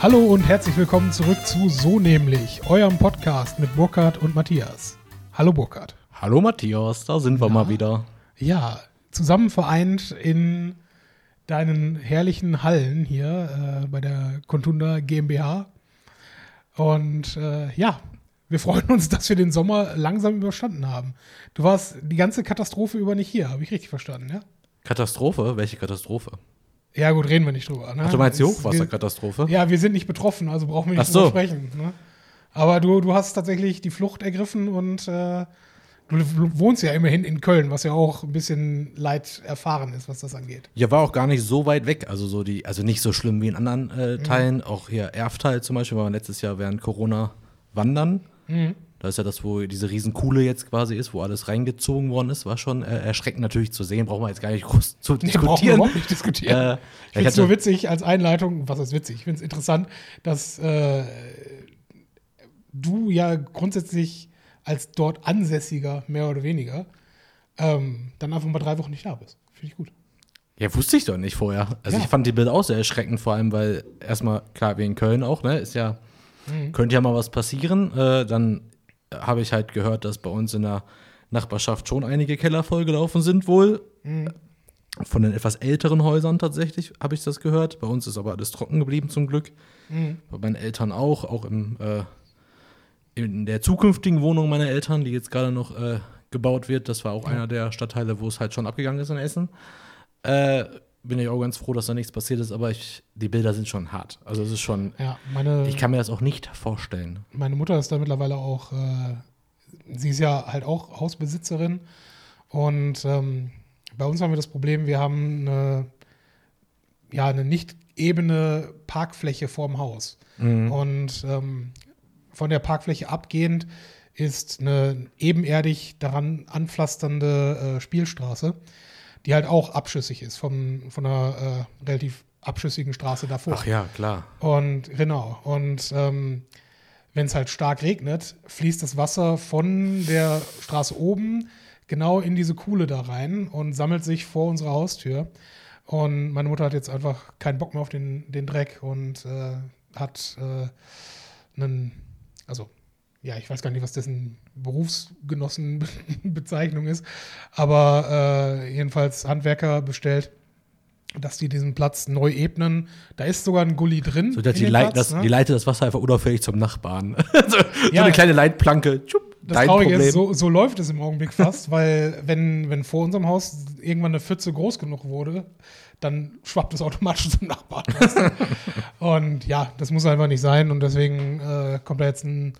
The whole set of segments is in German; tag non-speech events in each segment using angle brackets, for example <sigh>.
Hallo und herzlich willkommen zurück zu So nämlich, eurem Podcast mit Burkhard und Matthias. Hallo Burkhard. Hallo Matthias, da sind wir Ja. mal wieder. Ja, zusammen vereint in deinen herrlichen Hallen hier äh, bei der Contunda GmbH. Und äh, ja, wir freuen uns, dass wir den Sommer langsam überstanden haben. Du warst die ganze Katastrophe über nicht hier, habe ich richtig verstanden, ja? Katastrophe? Welche Katastrophe? Ja, gut, reden wir nicht drüber. Ne? Ach, du meinst die Hochwasserkatastrophe? Ja, wir sind nicht betroffen, also brauchen wir nicht Ach so. drüber sprechen. Ne? Aber du, du hast tatsächlich die Flucht ergriffen und äh, du wohnst ja immerhin in Köln, was ja auch ein bisschen leid erfahren ist, was das angeht. Ja, war auch gar nicht so weit weg. Also so die, also nicht so schlimm wie in anderen äh, Mhm. Teilen. Auch hier Erftal zum Beispiel, war wir letztes Jahr während Corona wandern. Mhm. Da ist ja das, wo diese Riesenkuhle jetzt quasi ist, wo alles reingezogen worden ist, war schon äh, erschreckend natürlich zu sehen. Brauchen wir jetzt gar nicht groß zu Nee, brauchen wir diskutieren. überhaupt nicht diskutieren. Äh, ich finde es nur witzig als Einleitung, was ist witzig? Ich finde es interessant, dass äh, du ja grundsätzlich als dort Ansässiger, mehr oder weniger, ähm, dann einfach mal drei Wochen nicht da bist. Finde ich gut. Ja, wusste ich doch nicht vorher. Also Ja. ich fand die Bilder auch sehr erschreckend, vor allem, weil erstmal, klar, wie in Köln auch, ne, ist ja, Mhm. könnte ja mal was passieren. Äh, dann habe ich halt gehört, dass bei uns in der Nachbarschaft schon einige Keller vollgelaufen sind, wohl. Mhm. Von den etwas älteren Häusern tatsächlich habe ich das gehört. Bei uns ist aber alles trocken geblieben zum Glück. Mhm. Bei meinen Eltern auch, auch im, äh, in der zukünftigen Wohnung meiner Eltern, die jetzt gerade noch äh, gebaut wird. Das war auch einer der Stadtteile, wo es halt schon abgegangen ist in Essen. Äh, bin ich auch ganz froh, dass da nichts passiert ist, aber ich, die Bilder sind schon hart. Also es ist schon, Ja, meine, ich kann mir das auch nicht vorstellen. meine Mutter ist da mittlerweile auch, äh, sie ist ja halt auch Hausbesitzerin und ähm, bei uns haben wir das Problem, wir haben eine, ja, eine nicht ebene Parkfläche vorm Haus. Und ähm, von der Parkfläche abgehend ist eine ebenerdig daran anpflasternde äh, Spielstraße, die halt auch abschüssig ist vom, von einer äh, relativ abschüssigen Straße davor. Ach ja, klar. Und genau. Und ähm, wenn es halt stark regnet, fließt das Wasser von der Straße oben genau in diese Kuhle da rein und sammelt sich vor unserer Haustür. Und meine Mutter hat jetzt einfach keinen Bock mehr auf den, den Dreck und äh, hat äh, einen, also ja, ich weiß gar nicht, was dessen Berufsgenossenbezeichnung ist, aber äh, jedenfalls Handwerker bestellt, dass die diesen Platz neu ebnen. Da ist sogar ein Gully drin. So, dass die, Leit, Platz, das, ne? die leitet das Wasser einfach unauffällig zum Nachbarn. <laughs> so, so Ja. eine kleine Leitplanke. Tschupp, Das Traurige Problem. ist, so, so läuft es im Augenblick fast, weil wenn, wenn vor unserem Haus irgendwann eine Pfütze groß genug wurde, dann schwappt es automatisch zum Nachbarn. <laughs> und ja, das muss einfach nicht sein und deswegen äh, kommt da jetzt ein,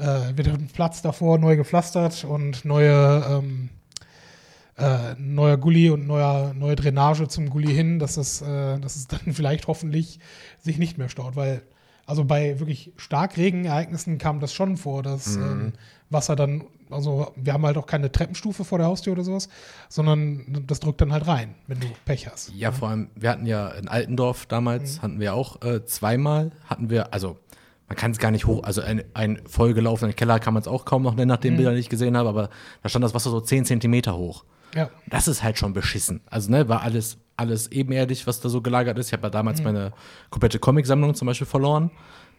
äh, wird ein Platz davor neu gepflastert und neue, ähm, äh, neuer Gully und neuer, neue Drainage zum Gully hin, dass es, äh, dass es dann <laughs> vielleicht hoffentlich sich nicht mehr staut, weil also bei wirklich Starkregenereignissen kam das schon vor, dass ähm, Wasser dann, also wir haben halt auch keine Treppenstufe vor der Haustür oder sowas, sondern das drückt dann halt rein, wenn du Pech hast. Ja, vor allem, wir hatten ja in Altendorf damals, Mhm. hatten wir auch äh, zweimal, hatten wir, also man kann es gar nicht hoch, also ein, ein vollgelaufener Keller kann man es auch kaum noch nennen, nach Mhm. den Bildern, die ich gesehen habe, aber da stand das Wasser so 10 Zentimeter hoch. Ja. Das ist halt schon beschissen. Also, ne, war alles, alles ebenerdig, was da so gelagert ist. Ich habe ja damals Mhm. meine komplette Comicsammlung zum Beispiel verloren.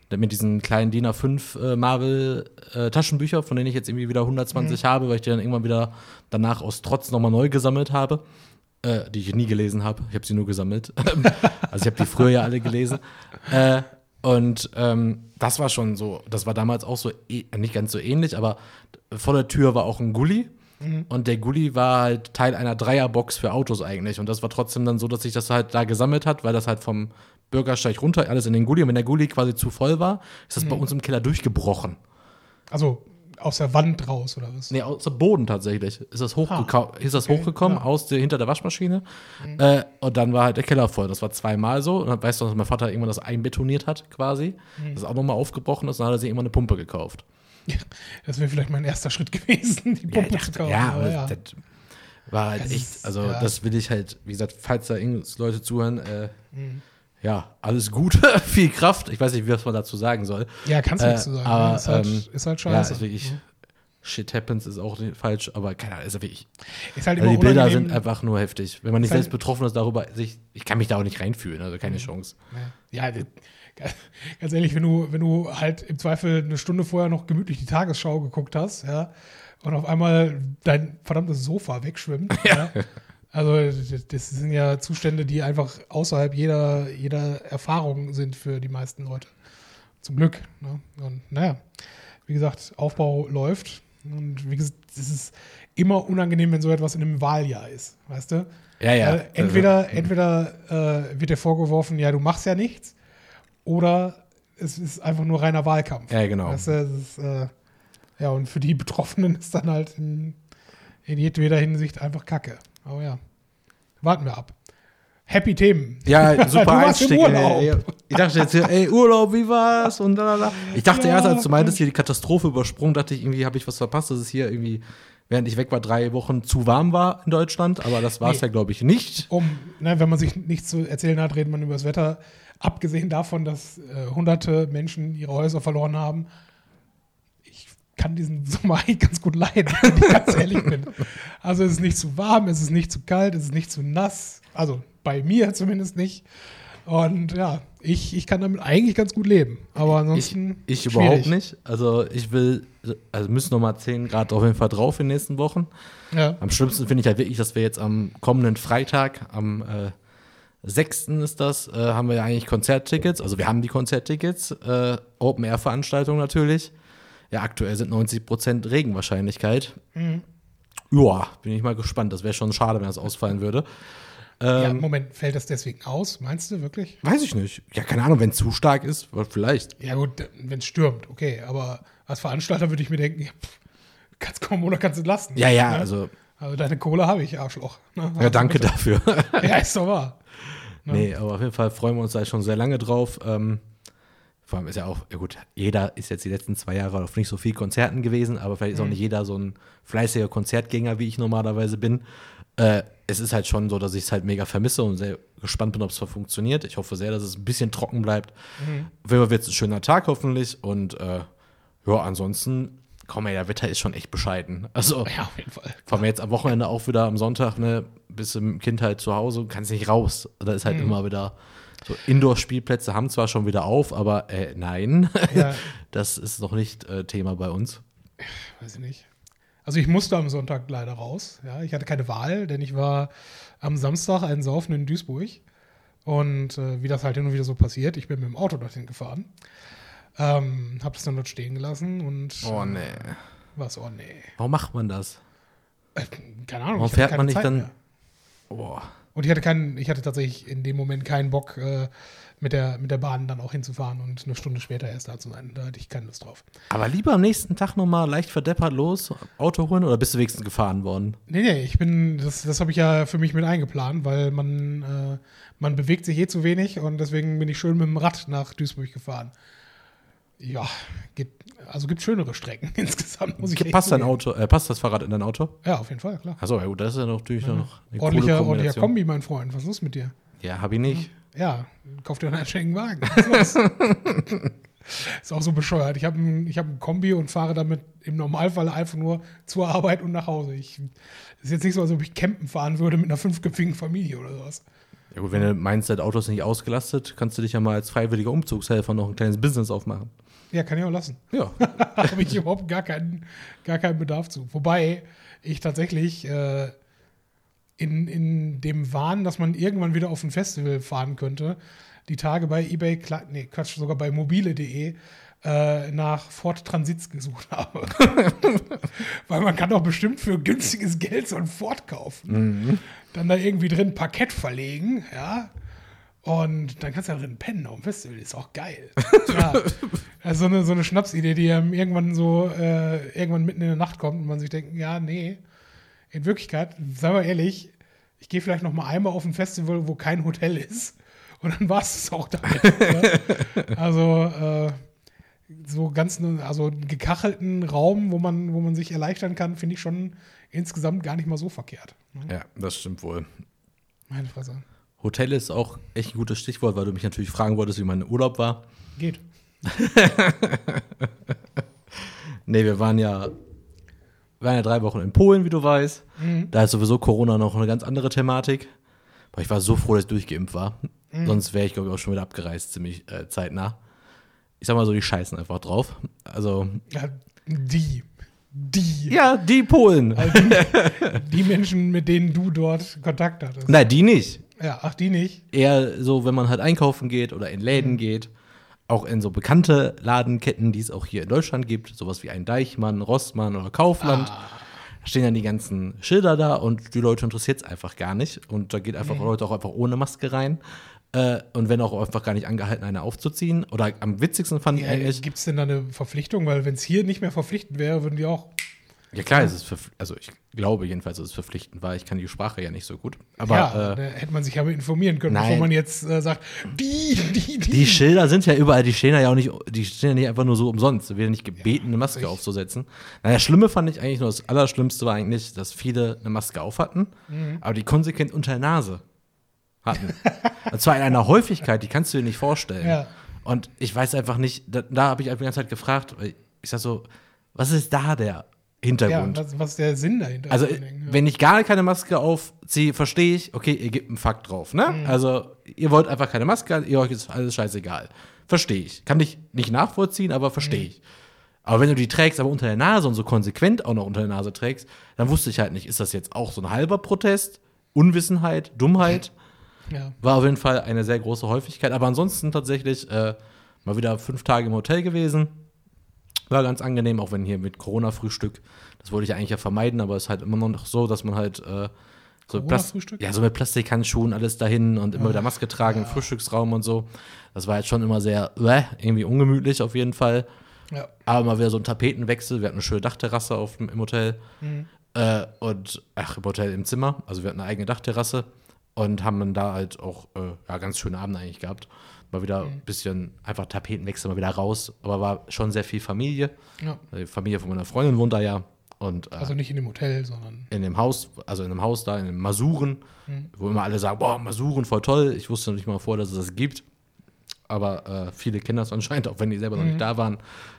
Mit diesen kleinen DIN A5 äh, Marvel-Taschenbücher, von denen ich jetzt irgendwie wieder 120 habe, weil ich die dann irgendwann wieder danach aus Trotz nochmal neu gesammelt habe. Äh, die ich nie gelesen habe. Ich habe sie nur gesammelt. <laughs> also ich habe die früher ja alle gelesen. Äh, und ähm, das war schon so, das war damals auch so, eh- nicht ganz so ähnlich, aber vor der Tür war auch ein Gully. Und der Gully war halt Teil einer Dreierbox für Autos eigentlich. Und das war trotzdem dann so, dass sich das halt da gesammelt hat, weil das halt vom Bürgersteig runter alles in den Gully. Und wenn der Gully quasi zu voll war, ist das bei uns im Keller durchgebrochen. Also aus der Wand raus oder was? Nee, aus dem Boden tatsächlich. Ist das, hochgeka- ist das okay, hochgekommen ja. aus der, hinter der Waschmaschine. Äh, und dann war halt der Keller voll. Das war zweimal so. Und dann weißt du, dass mein Vater irgendwann das einbetoniert hat, quasi. Das ist auch nochmal aufgebrochen ist. Und dann hat er sich irgendwann eine Pumpe gekauft. Das wäre vielleicht mein erster Schritt gewesen, die Pumpe zu kaufen. ja, aber ja. das war halt Das echt, ist- also ja. das will ich halt, wie gesagt, falls da irgendwas Leute zuhören, äh, Mhm. Ja, alles gut, <laughs> viel Kraft. Ich weiß nicht, wie was man dazu sagen soll. Ja, kannst du Äh, nichts zu sagen. aber, ne? ist, halt, ähm, ist halt Ja, scheiße. ist wirklich, Shit happens ist auch nicht falsch, aber keine Ahnung, ist ja wirklich. ist halt Also die Bilder sind einfach nur heftig. Wenn man nicht halt- selbst betroffen ist darüber, sich, ich kann mich da auch nicht reinfühlen, also keine Chance. Ja, das <laughs> ganz ehrlich, wenn du, wenn du halt im Zweifel eine Stunde vorher noch gemütlich die Tagesschau geguckt hast, ja, und auf einmal dein verdammtes Sofa wegschwimmt, <laughs> ja. Also das- sind ja Zustände, die einfach außerhalb jeder, jeder Erfahrung sind für die meisten Leute. Zum Glück. Ne? Und naja, wie gesagt, Aufbau läuft. Und wie gesagt, es ist immer unangenehm, wenn so etwas in einem Wahljahr ist, weißt du? Ja, ja. Äh, entweder entweder äh, wird dir vorgeworfen, ja, du machst ja nichts, oder es ist einfach nur reiner Wahlkampf. Ja, genau. Weißt du, ist, äh, ja, und für die Betroffenen ist dann halt in, in jedweder Hinsicht einfach Kacke. Aber ja, warten wir ab. Happy Themen. Ja, <laughs> super Einstieg. Ey. Ich dachte jetzt, ey, Urlaub, wie war's? Und da, da, da. Ich dachte Ja. erst, als du meintest, hier die Katastrophe übersprungen, dachte ich, irgendwie habe ich was verpasst, dass es hier irgendwie, während ich weg war, drei Wochen zu warm war in Deutschland. Aber das war es Nee. ja, glaube ich, nicht. Um, ne, wenn man sich nichts zu erzählen hat, redet man über das Wetter. Abgesehen davon, dass äh, hunderte Menschen ihre Häuser verloren haben. Ich kann diesen <laughs> Sommer eigentlich ganz gut leiden, wenn ich ganz ehrlich bin. Also es ist nicht zu warm, es ist nicht zu kalt, es ist nicht zu nass. Also bei mir zumindest nicht. Und ja, ich, ich kann damit eigentlich ganz gut leben. Aber Ich, ansonsten. ich schwierig. überhaupt nicht. Also ich will, also müssen noch mal 10 Grad auf jeden Fall drauf in den nächsten Wochen. Ja. Am schlimmsten finde ich halt wirklich, dass wir jetzt am kommenden Freitag, am äh, 6. ist das, äh, haben wir ja eigentlich Konzerttickets. Also wir haben die Konzerttickets, äh, Open-Air-Veranstaltung natürlich. Ja, aktuell sind 90% Regenwahrscheinlichkeit. Mhm. Ja, bin ich mal gespannt. Das wäre schon schade, wenn das ausfallen würde. ja, Ähm, Moment, fällt das deswegen aus? Meinst du wirklich? weiß ich nicht. Ja, keine Ahnung, wenn es zu stark ist, vielleicht. Ja, gut, wenn es stürmt, okay. Aber als Veranstalter würde ich mir denken, ja, pff, kannst kommen oder kannst du lassen. Ja, ja, Ne? also, Also deine Kohle habe ich, Arschloch. Ne? ja, danke dafür. <laughs> Ja, ist doch wahr. Nee, aber auf jeden Fall freuen wir uns da schon sehr lange drauf. Ähm, vor allem ist ja auch, ja gut, jeder ist jetzt die letzten zwei Jahre auf nicht so viel Konzerten gewesen, aber vielleicht ist auch nicht jeder so ein fleißiger Konzertgänger, wie ich normalerweise bin. Äh, es ist halt schon so, dass ich es halt mega vermisse und sehr gespannt bin, ob es funktioniert. Ich hoffe sehr, dass es ein bisschen trocken bleibt. Auf Fall wird es ein schöner Tag hoffentlich und äh, ja, ansonsten, komm ey, der Wetter ist schon echt bescheiden. Also, Ja, auf jeden Fall. vor allem jetzt am Wochenende auch wieder am Sonntag, ne, bist im Kind halt zu Hause, kannst nicht raus. Da ist halt Mhm. immer wieder so Indoor-Spielplätze haben zwar schon wieder auf, aber äh, nein, <laughs> Ja, das ist noch nicht äh, Thema bei uns. weiß ich nicht. Also ich musste am Sonntag leider raus. Ja, ich hatte keine Wahl, denn ich war am Samstag einen Saufen in Duisburg. Und äh, wie das halt und wieder so passiert, ich bin mit dem Auto dorthin gefahren. Ähm, hab es dann dort stehen gelassen und Oh äh, nee. was, oh nee. Warum macht man das? Äh, keine Ahnung. Warum fährt man nicht Zeit dann-. Boah. Und ich hatte keinen, ich hatte tatsächlich in dem Moment keinen Bock, äh, mit, der, mit der Bahn dann auch hinzufahren und eine Stunde später erst da zu sein. Da hatte ich keine Lust drauf. Aber lieber am nächsten Tag nochmal leicht verdeppert los, Auto holen oder bist du wenigstens gefahren worden? Nee, nee, ich bin, das, das habe ich ja für mich mit eingeplant, weil man, äh, man bewegt sich eh zu wenig und deswegen bin ich schön mit dem Rad nach Duisburg gefahren. Ja, gibt, also gibt schönere Strecken <laughs> insgesamt, muss ich Passt dein. Auto, äh, passt das Fahrrad in dein Auto? Ja, auf jeden Fall, klar. Achso, ja gut, das ist ja natürlich noch eine coole Ordentlicher, ordentlicher Kombination. Kombi, mein Freund. Was ist los mit dir? Ja, hab ich nicht. Ja, kauf dir einen einstelligen Wagen. Was ist los? <laughs> ist auch so bescheuert. Ich habe ein, ich hab ein Kombi und fahre damit im Normalfall einfach nur zur Arbeit und nach Hause. Ich, ist jetzt nicht so, als ob ich campen fahren würde mit einer fünfköpfigen Familie oder sowas. Ja gut, wenn du meinst, dein Auto ist nicht ausgelastet, kannst du dich ja mal als freiwilliger Umzugshelfer noch ein kleines Business aufmachen. Ja, kann ich auch lassen. Ja. <laughs> Da habe ich überhaupt gar keinen, gar keinen Bedarf zu. Wobei ich tatsächlich äh, in, in dem Wahn, dass man irgendwann wieder auf ein Festival fahren könnte, die Tage bei eBay, nee, Quatsch, sogar bei mobile.de äh, nach Ford Transits gesucht habe. <laughs> Weil man kann doch bestimmt für günstiges Geld so ein Ford kaufen. Dann da irgendwie drin Parkett verlegen, ja. Und dann kannst du da drin pennen auf dem Festival, ist auch geil. <laughs> ja. Also so eine, so eine Schnapsidee, die einem irgendwann so äh, irgendwann mitten in der Nacht kommt und man sich denkt, ja, nee. In Wirklichkeit, sagen wir ehrlich, ich gehe vielleicht noch mal einmal auf ein Festival, wo kein Hotel ist. Und dann war es auch damit. <laughs> Also äh, so ganz, also einen gekachelten Raum, wo man, wo man sich erleichtern kann, finde ich schon insgesamt gar nicht mal so verkehrt. Ne? Ja, das stimmt wohl. Meine Fresse. Hotel ist auch echt ein gutes Stichwort, weil du mich natürlich fragen wolltest, wie mein Urlaub war. Geht. <laughs> Nee, wir waren ja, wir waren ja drei Wochen in Polen, wie du weißt. Da ist sowieso Corona noch eine ganz andere Thematik. Aber ich war so froh, dass ich durchgeimpft war. Sonst wäre ich, glaube ich, auch schon wieder abgereist, ziemlich äh, zeitnah. Ich sag mal so, die scheißen einfach drauf. Also, Ja, die. Die. ja, die Polen. Also die, <laughs> die Menschen, mit denen du dort Kontakt hattest. Nein, die nicht. Ja, ach, die nicht. Eher so, wenn man halt einkaufen geht oder in Läden geht. Auch in so bekannte Ladenketten, die es auch hier in Deutschland gibt. Sowas wie ein Deichmann, Rossmann oder Kaufland. Ah. Da stehen dann die ganzen Schilder da und die Leute interessiert es einfach gar nicht. Und da geht einfach Leute auch einfach ohne Maske rein. Äh, und wenn auch einfach gar nicht angehalten, eine aufzuziehen. Oder am witzigsten fand ich Ja, eigentlich. Gibt es denn da eine Verpflichtung? Weil wenn es hier nicht mehr verpflichtend wäre, würden die auch. Ja, klar, es ist also ich glaube jedenfalls, dass es verpflichtend war. Ich kann die Sprache ja nicht so gut. Aber ja, äh, da hätte man sich ja informieren können, Nein. bevor man jetzt äh, sagt, die, die, die. die Schilder sind ja überall, die stehen ja auch nicht, die stehen ja nicht einfach nur so umsonst. Wir werden nicht gebeten, eine Maske richtig. aufzusetzen. Na, das Schlimme fand ich eigentlich nur, das Allerschlimmste war eigentlich, dass viele eine Maske auf hatten, Mhm. aber die konsequent unter der Nase hatten. <laughs> Und zwar in einer Häufigkeit, die kannst du dir nicht vorstellen. Ja. Und ich weiß einfach nicht, da, da habe ich einfach die ganze Zeit gefragt, ich sag so, was ist da der ja, Hintergrund? was, was ist der Sinn dahinter? Also, ja. wenn ich gar keine Maske aufziehe, verstehe ich, okay, ihr gebt einen Fakt drauf, ne? Mhm. Also, ihr wollt einfach keine Maske, ihr euch ist alles scheißegal. Verstehe ich. Kann ich nicht nachvollziehen, aber verstehe Mhm. ich. Aber wenn du die trägst, aber unter der Nase und so konsequent auch noch unter der Nase trägst, dann wusste ich halt nicht, ist das jetzt auch so ein halber Protest, Unwissenheit, Dummheit? <laughs> ja. War auf jeden Fall eine sehr große Häufigkeit. Aber ansonsten tatsächlich äh, mal wieder fünf Tage im Hotel gewesen. War ganz angenehm, auch wenn hier mit Corona-Frühstück, das wollte ich ja eigentlich ja vermeiden, aber es ist halt immer noch so, dass man halt äh, so, Plast ja, so mit Plastikhandschuhen alles dahin und immer wieder Maske tragen im Frühstücksraum und so. Das war jetzt schon immer sehr äh, irgendwie ungemütlich auf jeden Fall. ja. Aber mal wieder so ein Tapetenwechsel. Wir hatten eine schöne Dachterrasse auf dem, im Hotel. Äh, und, ach, im Hotel im Zimmer. Also wir hatten eine eigene Dachterrasse und haben dann da halt auch äh, ja, ganz schöne Abende eigentlich gehabt. Mal wieder ein bisschen einfach Tapetenwechsel, mal wieder raus. Aber war schon sehr viel Familie. ja. Die Familie von meiner Freundin wohnt da ja. Und äh, Also nicht in dem Hotel, sondern. in dem Haus, also in einem Haus da, in dem Masuren, wo immer alle sagen, boah, Masuren, voll toll. Ich wusste noch nicht mal vor, dass es das gibt. Aber äh, viele kennen das <laughs> anscheinend, auch wenn die selber noch nicht da waren.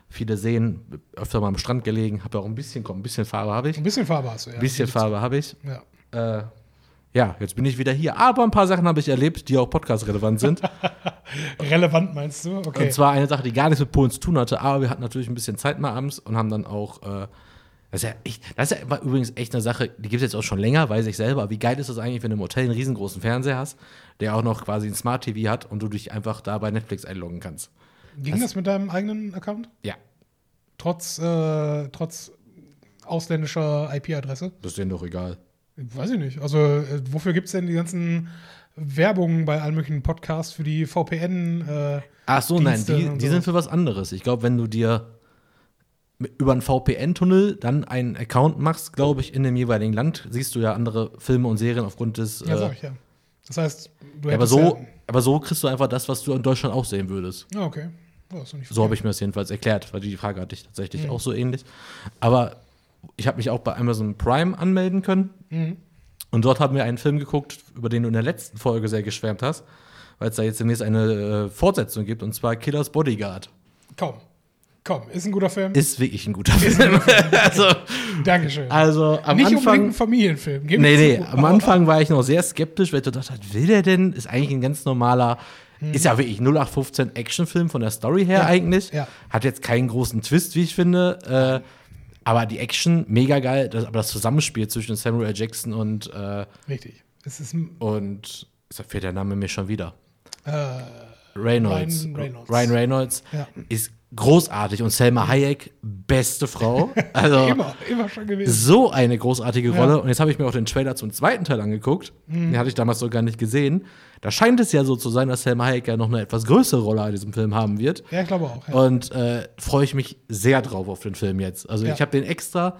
Viele sehen, öfter mal am Strand gelegen, habe ja auch ein bisschen, komm, ein bisschen Farbe habe ich. Ein Ein bisschen Farbe hast du, ja. bisschen Farbe habe ich. Ja. Äh, ja, jetzt bin ich wieder hier. Aber ein paar Sachen habe ich erlebt, die auch podcast-relevant sind. <laughs> Relevant meinst du? Okay. Und zwar eine Sache, die gar nichts mit Polen zu tun hatte, aber wir hatten natürlich ein bisschen Zeit mal abends und haben dann auch, äh, das ist ja echt, das ist ja übrigens echt eine Sache, die gibt es jetzt auch schon länger, weiß ich selber, aber wie geil ist das eigentlich, wenn du im Hotel einen riesengroßen Fernseher hast, der auch noch quasi ein Smart TV hat und du dich einfach da bei Netflix einloggen kannst. Ging das mit deinem eigenen Account? Ja, Trotz, äh, trotz ausländischer IP-Adresse? das ist denen doch egal. Weiß ich nicht. Also, äh, wofür gibt es denn die ganzen Werbungen bei allen möglichen Podcasts für die VPN? Äh, Ach so, nein, Dienste die, und die sowas. sind für was anderes. Ich glaube, wenn du dir über einen VPN-Tunnel dann einen Account machst, glaube ich, in dem jeweiligen Land, siehst du ja andere Filme und Serien aufgrund des. ja, äh, sag ich ja. Das heißt, du ja, aber, hättest so, aber so kriegst du einfach das, was du in Deutschland auch sehen würdest. Ja, okay. Ja, So habe ich mir das jedenfalls erklärt, weil die Frage hatte ich tatsächlich Mhm. auch so ähnlich. Aber ich habe mich auch bei Amazon Prime anmelden können. Mhm. Und dort haben wir einen Film geguckt, über den du in der letzten Folge sehr geschwärmt hast, weil es da jetzt demnächst eine äh, Fortsetzung gibt, und zwar Killers Bodyguard. Komm. Komm, ist ein guter Film. Ist wirklich ein guter Film. <laughs> also, Dankeschön. also am nicht unbedingt Anfang. ein Familienfilm. Gib Nee, nee, am Anfang war ich noch sehr skeptisch, weil ich dachte, was will der denn? Ist eigentlich ein ganz normaler, ist ja wirklich 0815 Actionfilm von der Story her Ja, eigentlich. ja. Hat jetzt keinen großen Twist, wie ich finde. Äh, aber die Action, mega geil. Das, aber das Zusammenspiel zwischen Samuel L. Jackson und, äh, Richtig. Es ist und jetzt fehlt der Name mir schon wieder. äh, Reynolds. Ryan Reynolds. Ryan Reynolds Ja. ist großartig und Selma Hayek, beste Frau. <laughs> Also immer, immer schon gewesen. so eine großartige Ja. Rolle. Und jetzt habe ich mir auch den Trailer zum zweiten Teil angeguckt. Den hatte ich damals so gar nicht gesehen. Da scheint es ja so zu sein, dass Selma Hayek ja noch eine etwas größere Rolle in diesem Film haben wird. Ja, ich glaube auch. Ja. Und äh, freue ich mich sehr drauf auf den Film jetzt. Also Ja. ich habe den extra,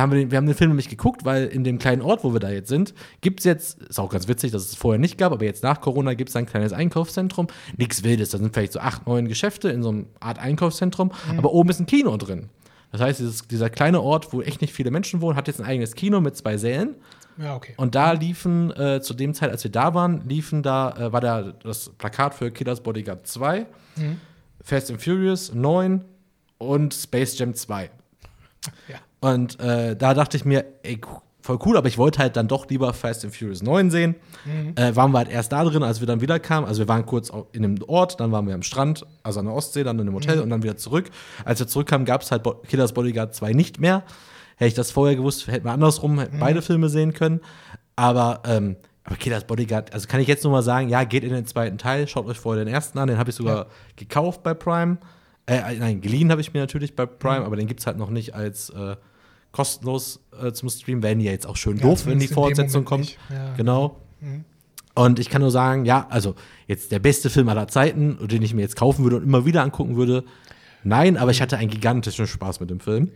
haben wir, den, wir haben den Film nämlich geguckt, weil in dem kleinen Ort, wo wir da jetzt sind, gibt es jetzt, ist auch ganz witzig, dass es vorher nicht gab, aber jetzt nach Corona gibt es ein kleines Einkaufszentrum. Nichts Wildes, da sind vielleicht so acht, neun Geschäfte in so einer Art Einkaufszentrum, aber oben ist ein Kino drin. Das heißt, dieses, dieser kleine Ort, wo echt nicht viele Menschen wohnen, hat jetzt ein eigenes Kino mit zwei Sälen. ja, okay. Und da liefen, äh, zu dem Zeit, als wir da waren, liefen da, äh, war da das Plakat für Killers Bodyguard 2, Fast and Furious 9 und Space Jam 2. Ja. Und äh, da dachte ich mir, ey, voll cool, aber ich wollte halt dann doch lieber Fast and Furious 9 sehen. Äh, waren wir halt erst da drin, als wir dann wieder kamen. Also wir waren kurz in einem Ort, dann waren wir am Strand, also an der Ostsee, dann in einem Hotel und dann wieder zurück. Als wir zurückkamen, gab es halt Bo Killers Bodyguard 2 nicht mehr. Hätte ich das vorher gewusst, hätten wir andersrum hätten beide Filme sehen können. Aber, ähm, aber Killers Bodyguard, also kann ich jetzt nur mal sagen, ja, geht in den zweiten Teil, schaut euch vorher den ersten an, den habe ich sogar gekauft bei Prime. Äh, nein, geliehen habe ich mir natürlich bei Prime, aber den gibt es halt noch nicht als äh, kostenlos äh, zum Stream. Werden ja jetzt auch schön Ja, doof, wenn die Fortsetzung kommt. Ja. Genau. Und ich kann nur sagen, ja, also jetzt der beste Film aller Zeiten, den ich mir jetzt kaufen würde und immer wieder angucken würde. Nein, aber ich hatte einen gigantischen Spaß mit dem Film.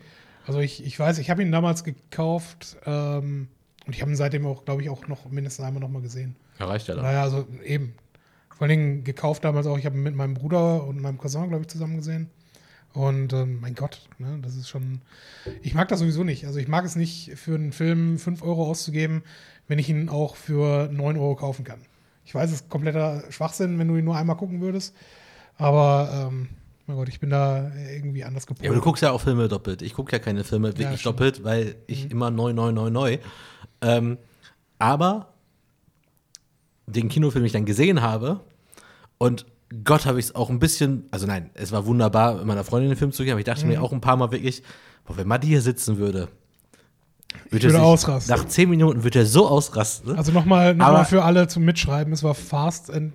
Also ich, ich weiß, ich habe ihn damals gekauft ähm, und ich habe ihn seitdem auch, glaube ich, auch noch mindestens einmal noch mal gesehen. Ja, reicht ja dann. Naja, also eben. Vor allen Dingen gekauft damals auch, ich habe ihn mit meinem Bruder und meinem Cousin, glaube ich, zusammen gesehen. Und ähm, mein Gott, ne, das ist schon. Ich mag das sowieso nicht. Also ich mag es nicht, für einen Film 5 Euro auszugeben, wenn ich ihn auch für 9 Euro kaufen kann. Ich weiß, es ist kompletter Schwachsinn, wenn du ihn nur einmal gucken würdest. Aber ähm, mein Gott, ich bin da irgendwie anders gepolt. Ja, aber du guckst ja auch Filme doppelt. Ich gucke ja keine Filme wirklich stimmt. doppelt, weil ich immer neu, neu, neu, neu. Ähm, aber den Kinofilm, den ich dann gesehen habe, und Gott habe ich es auch ein bisschen, also nein, es war wunderbar, mit meiner Freundin den Film zu gehen, aber ich dachte mir auch ein paar Mal wirklich, boah, wenn Matti hier sitzen würde, würde sich- ausrasten. Nach zehn Minuten würde er so ausrasten. Also nochmal noch mal für alle zum Mitschreiben, es war Fast and.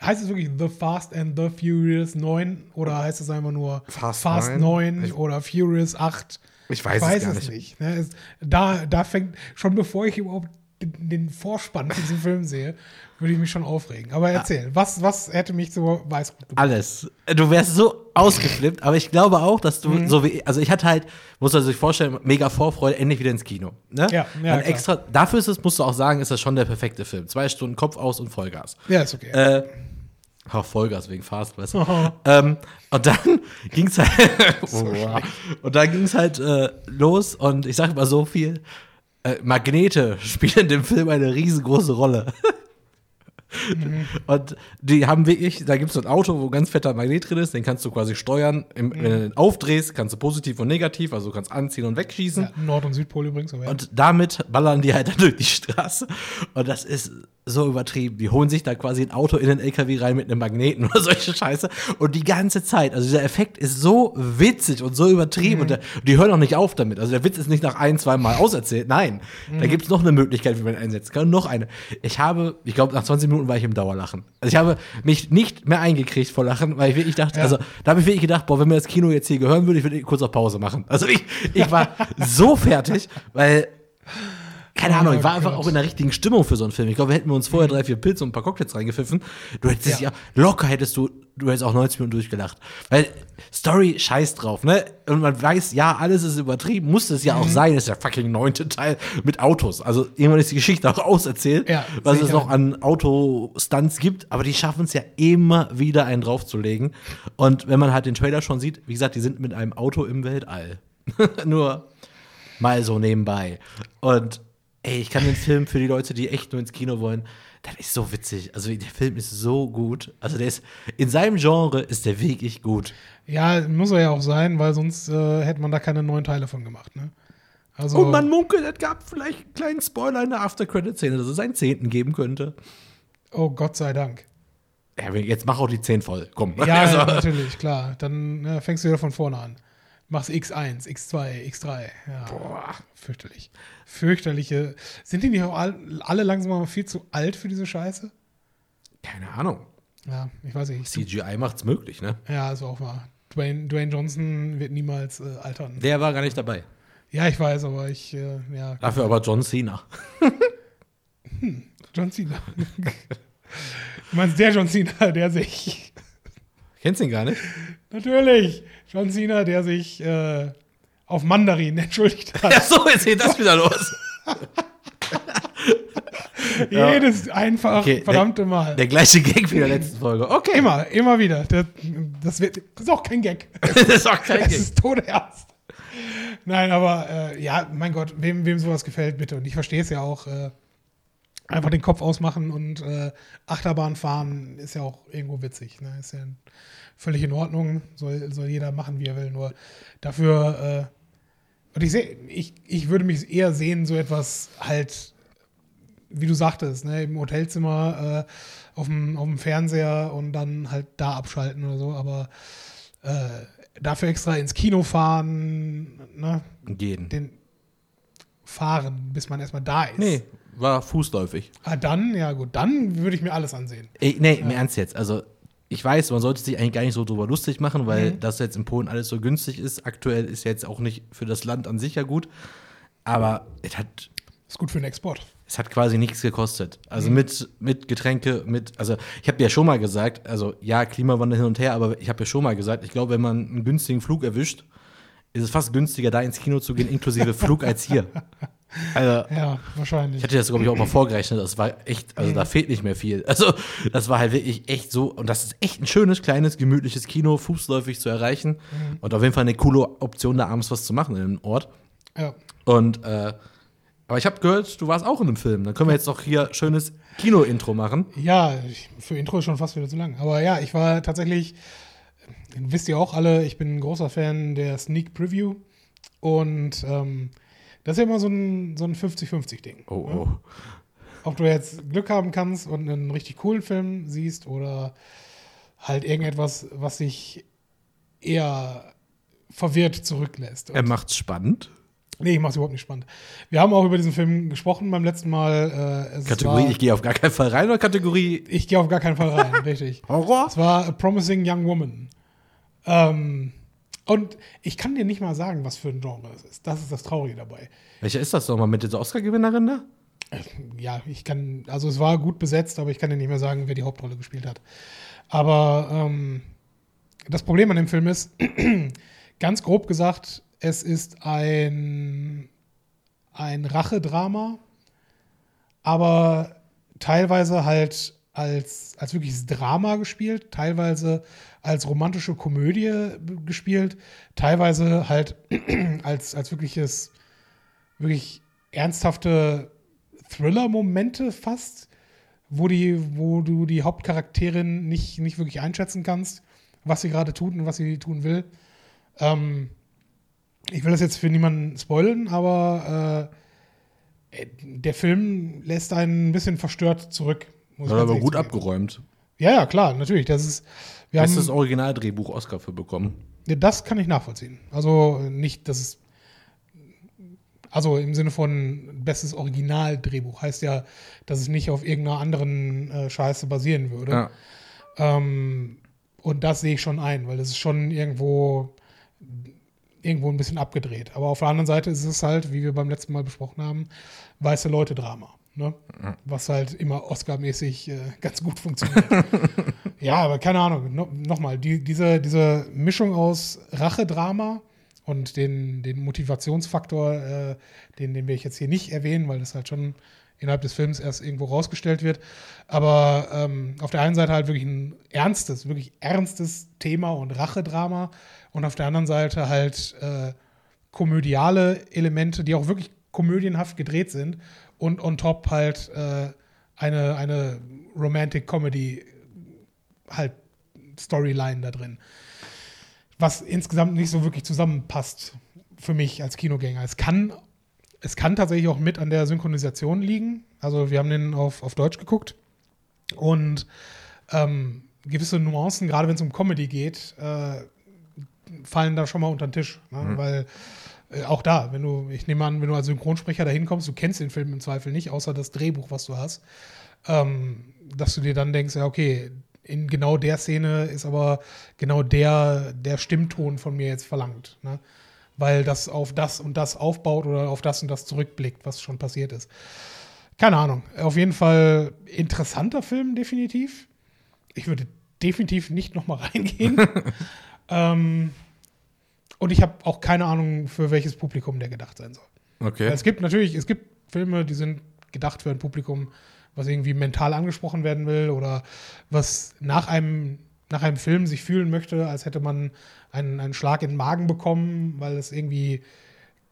Heißt es wirklich The Fast and the Furious 9 oder heißt es einfach nur Fast Fast, 9? 9 Ich- oder Furious 8? Ich weiß es gar nicht. ne? es, da, da fängt, schon bevor ich überhaupt den, den Vorspann zu diesem Film sehe, würde ich mich schon aufregen. Aber erzähl, was, was hätte mich so weiß gebracht? Alles. Du wärst so ausgeflippt, aber ich glaube auch, dass du Mhm. so wie, also ich hatte halt, muss man sich vorstellen, mega Vorfreude, endlich wieder ins Kino. Ne? Ja, ja, Dann extra, dafür ist es, musst du auch sagen, ist das schon der perfekte Film. Zwei Stunden Kopf aus und Vollgas. Ja, ist okay. Äh, auch Vollgas wegen Fast, weißt du. <laughs> Oh. ähm, und dann <laughs> ging's halt, <laughs> und dann ging's halt äh, los und ich sag mal so viel, äh, Magnete spielen in dem Film eine riesengroße Rolle. <laughs> Und die haben wirklich, da gibt es so ein Auto, wo ganz fetter Magnet drin ist, den kannst du quasi steuern. Im, Wenn du den aufdrehst, kannst du positiv und negativ, also du kannst anziehen und wegschießen. ja, Nord- und Südpol übrigens. Aber ja. Und damit ballern die halt dann durch die Straße. Und das ist so übertrieben. Die holen sich da quasi ein Auto in den LKW rein mit einem Magneten <laughs> oder solche Scheiße. Und die ganze Zeit, also dieser Effekt ist so witzig und so übertrieben. Und der, die hören auch nicht auf damit. Also der Witz ist nicht nach ein, zwei Mal auserzählt. Nein, da gibt es noch eine Möglichkeit, wie man ihn einsetzen kann. Und noch eine. Ich habe, ich glaube, nach 20 Minuten war ich im Dauerlachen. Also ich habe mich nicht mehr eingekriegt vor Lachen, weil ich wirklich dachte, Ja. also da habe ich wirklich gedacht, boah, wenn mir das Kino jetzt hier gehören würde, ich würde kurz auf Pause machen. Also ich, ich war <laughs> so fertig, weil keine Oh Ahnung, ich war einfach auch in der richtigen Stimmung für so einen Film. Ich glaube, wir hätten wir uns vorher drei, vier Pilze und ein paar Cocktails reingepfiffen. Du hättest Ja. ja, locker hättest du, du hättest auch 90 Minuten durchgelacht. Weil Story scheiß drauf, ne? Und man weiß, ja, alles ist übertrieben, muss es ja auch Mhm. sein, ist der fucking neunte Teil mit Autos. Also irgendwann ist die Geschichte auch <laughs> auserzählt, Ja, was sicher. es noch an Autostunts gibt, aber die schaffen es ja immer wieder einen draufzulegen. Und wenn man halt den Trailer schon sieht, wie gesagt, die sind mit einem Auto im Weltall. <laughs> Nur mal so nebenbei. Und ey, ich kann den Film für die Leute, die echt nur ins Kino wollen, das ist so witzig. Also der Film ist so gut. Also der ist in seinem Genre ist der wirklich gut. ja, muss er ja auch sein, weil sonst äh, hätte man da keine neuen Teile von gemacht. Ne? Also, Und man munkelt, es gab vielleicht einen kleinen Spoiler in der After-Credit-Szene, dass es einen Zehnten geben könnte. oh Gott sei Dank. Ja, jetzt mach auch die 10 voll. Komm. Ja, <laughs> Also, natürlich, klar. Dann äh, fängst du wieder von vorne an. Machst X1, X2, X3. Ja, Boah. fürchterlich. Fürchterliche. Sind die nicht auch all, alle langsam mal viel zu alt für diese Scheiße? Keine Ahnung. Ja, ich weiß nicht. CGI macht's möglich, ne? Ja, ist auch wahr. Dwayne, Dwayne Johnson wird niemals äh, altern. Der war gar nicht dabei. Ja, ich weiß, aber ich, äh, ja. Dafür aber John Cena. John Cena. du meinst der John Cena, der sich. Kennst du ihn gar nicht? Natürlich! John Cena, der sich äh, auf Mandarin <laughs> entschuldigt hat. Ja, so, jetzt geht das wieder los. <laughs> Jedes einfach Okay, der- verdammte Mal. Der gleiche Gag wie in der letzten Folge. Okay. immer, immer wieder. Das, das, wird, das ist auch kein Gag. <laughs> das ist auch kein Es Gag. ist todernst. Nein, aber äh, ja, mein Gott, wem, wem sowas gefällt, bitte. Und ich verstehe es ja auch. Äh, einfach den Kopf ausmachen und äh, Achterbahn fahren ist ja auch irgendwo witzig. Ne? Ist ja völlig in Ordnung. Soll, soll jeder machen, wie er will. Nur dafür Und ich sehe, ich, ich würde mich eher sehen, so etwas halt, wie du sagtest, ne, im Hotelzimmer, äh, auf, dem, auf dem Fernseher und dann halt da abschalten oder so, aber äh, dafür extra ins Kino fahren, ne? Gehen. Den fahren, bis man erstmal da ist. Nee, war fußläufig. Ah, dann, ja gut, dann würde ich mir alles ansehen. Ey, nee, im Ernst jetzt. Also, ich weiß, man sollte sich eigentlich gar nicht so drüber lustig machen, weil Mhm. das jetzt in Polen alles so günstig ist. Aktuell ist jetzt auch nicht für das Land an sich ja gut. Aber es hat, Ist gut für den Export. es hat quasi nichts gekostet. Also Mhm. mit, mit Getränke, mit, also ich habe ja schon mal gesagt, also ja, Klimawandel hin und her, aber ich habe ja schon mal gesagt, ich glaube, wenn man einen günstigen Flug erwischt, ist es fast günstiger, da ins Kino zu gehen, inklusive <laughs> Flug, als hier. Also, Ja, wahrscheinlich. ich hatte das, glaube ich, auch mal vorgerechnet. Das war echt, also da fehlt nicht mehr viel. Also, das war halt wirklich echt so. Und das ist echt ein schönes, kleines, gemütliches Kino, fußläufig zu erreichen. Und auf jeden Fall eine coole Option, da abends was zu machen in dem Ort. Ja. Und, äh, aber ich habe gehört, du warst auch in einem Film. Dann können wir jetzt doch hier schönes Kino-Intro machen. Ja, für Intro ist schon fast wieder zu lang. Aber ja, ich war tatsächlich, wisst ihr auch alle, ich bin ein großer Fan der Sneak Preview. Und ähm, das ist ja immer so ein, so ein 50-50-Ding. Oh, ne? oh. Ob du jetzt Glück haben kannst und einen richtig coolen Film siehst oder halt irgendetwas, was dich eher verwirrt zurücklässt. Und Er macht's spannend. nee, ich mach's überhaupt nicht spannend. Wir haben auch über diesen Film gesprochen beim letzten Mal. Äh, Kategorie, war, ich gehe auf gar keinen Fall rein, oder Kategorie ich gehe auf gar keinen Fall rein, <laughs> richtig. Horror? Es war A Promising Young Woman. Ähm, und ich kann dir nicht mal sagen, was für ein Genre es ist. Das ist das Traurige dabei. Welcher ist das nochmal mit dieser Oscar-Gewinnerin da? Ja, ich kann, also es war gut besetzt, aber ich kann dir nicht mehr sagen, wer die Hauptrolle gespielt hat. Aber ähm, das Problem an dem Film ist, <clears throat> ganz grob gesagt, es ist ein, ein Rachedrama, aber teilweise halt als, als wirkliches Drama gespielt, teilweise als romantische Komödie b- gespielt, teilweise halt <clears throat> als, als wirkliches, wirklich ernsthafte Thriller-Momente fast, wo, die, wo du die Hauptcharakterin nicht, nicht wirklich einschätzen kannst, was sie gerade tut und was sie tun will. Ähm, ich will das jetzt für niemanden spoilen, aber äh, der Film lässt einen ein bisschen verstört zurück. muss ich Hat aber gut abgeräumt. Ja, ja, klar, natürlich. Das ist, wir Bestes haben, Originaldrehbuch Oscar für bekommen. ja, das kann ich nachvollziehen. Also nicht, dass es, also im Sinne von bestes Originaldrehbuch heißt ja, dass es nicht auf irgendeiner anderen äh, Scheiße basieren würde. Ja. Ähm, und das sehe ich schon ein, weil es ist schon irgendwo, irgendwo ein bisschen abgedreht. Aber auf der anderen Seite ist es halt, wie wir beim letzten Mal besprochen haben, weiße Leute-Drama. Ne? Was halt immer Oscar-mäßig äh, ganz gut funktioniert. <laughs> ja, aber keine Ahnung. No, Nochmal, die, diese, diese Mischung aus Rache-Drama und den, den Motivationsfaktor, äh, den, den wir jetzt hier nicht erwähnen, weil das halt schon innerhalb des Films erst irgendwo rausgestellt wird. Aber ähm, auf der einen Seite halt wirklich ein ernstes, wirklich ernstes Thema und Rachedrama und auf der anderen Seite halt äh, komödiale Elemente, die auch wirklich komödienhaft gedreht sind und on top halt äh, eine, eine Romantic Comedy halt Storyline da drin. Was insgesamt nicht so wirklich zusammenpasst für mich als Kinogänger. Es kann, es kann tatsächlich auch mit an der Synchronisation liegen. Also wir haben den auf, auf Deutsch geguckt und ähm, gewisse Nuancen, gerade wenn es um Comedy geht, äh, fallen da schon mal unter den Tisch. Ne? Weil äh, auch da, wenn du, ich nehme an, wenn du als Synchronsprecher da hinkommst, du kennst den Film im Zweifel nicht, außer das Drehbuch, was du hast, ähm, dass du dir dann denkst, ja, okay, in genau der Szene ist aber genau der, der Stimmton von mir jetzt verlangt. Ne? Weil das auf das und das aufbaut oder auf das und das zurückblickt, was schon passiert ist. Keine Ahnung. Auf jeden Fall interessanter Film, definitiv. Ich würde definitiv nicht nochmal <laughs> reingehen. <laughs> ähm, und ich habe auch keine Ahnung, für welches Publikum der gedacht sein soll. Okay. Es gibt natürlich, es gibt Filme, die sind gedacht für ein Publikum, was irgendwie mental angesprochen werden will oder was nach einem, nach einem Film sich fühlen möchte, als hätte man einen, einen Schlag in den Magen bekommen, weil es irgendwie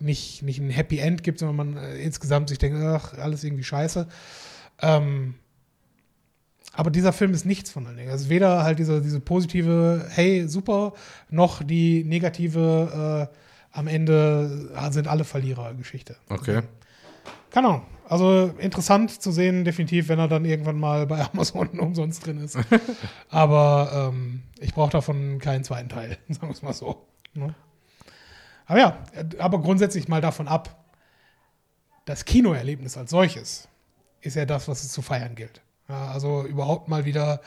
nicht, nicht ein Happy End gibt, sondern man äh, insgesamt sich denkt, ach, alles irgendwie scheiße. Ähm, aber dieser Film ist nichts von allen Dingen. Also weder halt diese, diese positive, hey, super, noch die negative, äh, am Ende äh, sind alle Verlierer-Geschichte. Okay. Keine Ahnung. Also interessant zu sehen, definitiv, wenn er dann irgendwann mal bei <laughs> Amazon umsonst drin ist. <laughs> Aber ähm, ich brauche davon keinen zweiten Teil, <laughs> sagen wir es mal so. Ne? Aber ja, aber grundsätzlich mal davon ab, das Kinoerlebnis als solches ist ja das, was es zu feiern gilt. Ja, also überhaupt mal wieder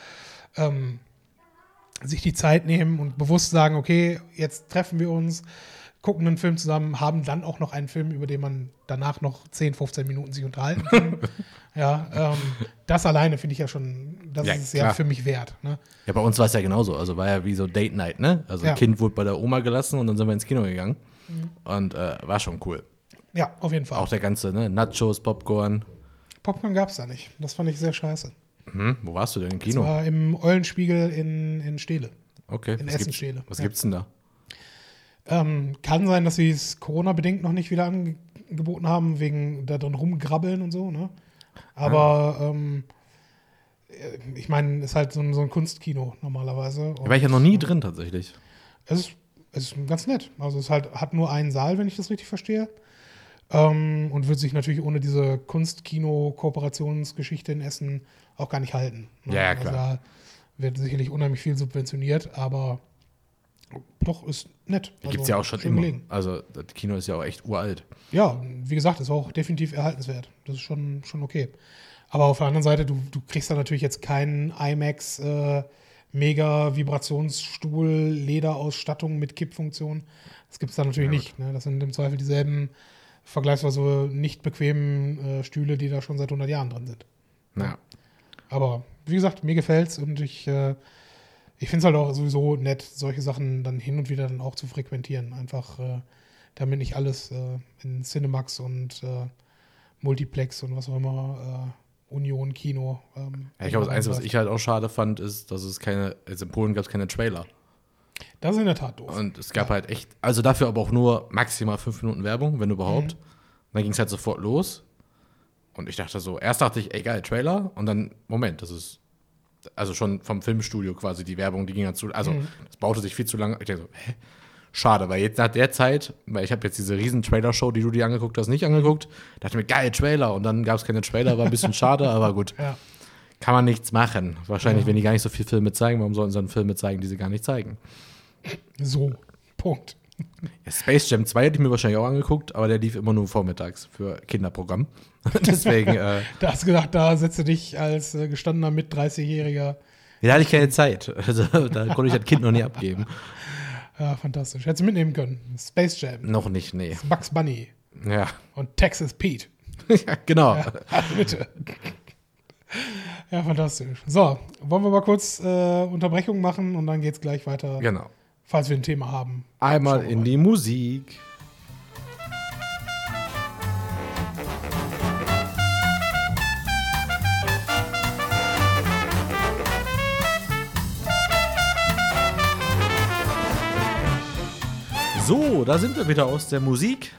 ähm, sich die Zeit nehmen und bewusst sagen, okay, jetzt treffen wir uns, gucken einen Film zusammen, haben dann auch noch einen Film, über den man danach noch 10, 15 Minuten sich unterhalten kann. <laughs> ja, ähm, das alleine finde ich ja schon, das Ja, ist es ja klar. für mich wert. Ne? Ja, bei uns war es ja genauso. Also war ja wie so Date Night, ne? Also Ja. Kind wurde bei der Oma gelassen und dann sind wir ins Kino gegangen. Mhm. Und äh, war schon cool. Ja, auf jeden Fall. Auch der ganze, ne? Nachos, Popcorn. Popcorn gab es da nicht. Das fand ich sehr scheiße. Hm, wo warst du denn im Das Kino? war im Eulenspiegel in, in Steele. Okay. in was Essen gibt's, Stele. was Ja. gibt's denn da? Ähm, kann sein, dass sie es Corona-bedingt noch nicht wieder angeboten haben, wegen da drin rumgrabbeln und so, ne? Aber ähm, äh, ich meine, ist halt so ein, so ein Kunstkino normalerweise. Da war ich ja noch nie drin tatsächlich. Es ist, es ist ganz nett. Also es halt, hat nur einen Saal, wenn ich das richtig verstehe. Ähm, und wird sich natürlich ohne diese Kunstkino-Kooperationsgeschichte in Essen auch gar nicht halten. ne? Ja, ja, klar. Also da wird sicherlich unheimlich viel subventioniert, aber doch, ist nett. Die gibt's ja auch schon immer. gelegen. Also das Kino ist ja auch echt uralt. Ja, wie gesagt, ist auch definitiv erhaltenswert. Das ist schon, schon okay. Aber auf der anderen Seite, du, du kriegst da natürlich jetzt keinen IMAX äh, mega Vibrationsstuhl, Lederausstattung mit Kippfunktion. Das gibt es da natürlich Ja, nicht. Ne? Das sind im Zweifel dieselben vergleichsweise nicht bequemen äh, Stühle, die da schon seit 100 Jahren drin sind. Ja. Aber wie gesagt, mir gefällt's und ich, äh, ich finde es halt auch sowieso nett, solche Sachen dann hin und wieder dann auch zu frequentieren. Einfach, äh, damit nicht alles äh, in Cinemax und äh, Multiplex und was auch immer, äh, Union, Kino. Ähm, Ja, ich glaube, das Einzige, was ich halt auch schade fand, ist, dass es keine, also in Polen gab es keine Trailer. Das ist in der Tat doof. Und es gab halt echt, also dafür aber auch nur maximal fünf Minuten Werbung, wenn überhaupt. Mhm. Und dann ging es halt sofort los. Und ich dachte so, erst dachte ich, ey geil, Trailer. Und dann, Moment, das ist, also schon vom Filmstudio quasi die Werbung, die ging halt zu, also Mhm. das baute sich viel zu lange. Ich dachte so, hä? Schade, weil jetzt nach der Zeit, weil ich habe jetzt diese riesen Trailer-Show, die du dir angeguckt hast, nicht angeguckt, dachte mir, geil, Trailer. Und dann gab es keine Trailer, war ein bisschen <laughs> schade, aber gut. Ja. Kann man nichts machen. Wahrscheinlich, Ja. wenn die gar nicht so viel Filme zeigen, warum sollen sie dann Filme zeigen, die sie gar nicht zeigen? So, Punkt. Ja, Space Jam 2 hätte ich mir wahrscheinlich auch angeguckt, aber der lief immer nur vormittags für Kinderprogramm. <laughs> Deswegen, äh, <laughs> Da hast du gedacht, da setze dich als äh, gestandener mit 30-Jähriger. ja, da hatte ich keine Zeit. <laughs> Also, da konnte ich das Kind noch nie abgeben. Ja, fantastisch. Hättest du mitnehmen können. Space Jam, Noch nicht, nee. Bugs Bunny Ja, und Texas Pete. ja genau. Ja, bitte. Ja, fantastisch. So, wollen wir mal kurz äh, Unterbrechung machen und dann geht's gleich weiter, Genau. falls wir ein Thema haben. Einmal in die Musik. So, da sind wir wieder aus der Musik.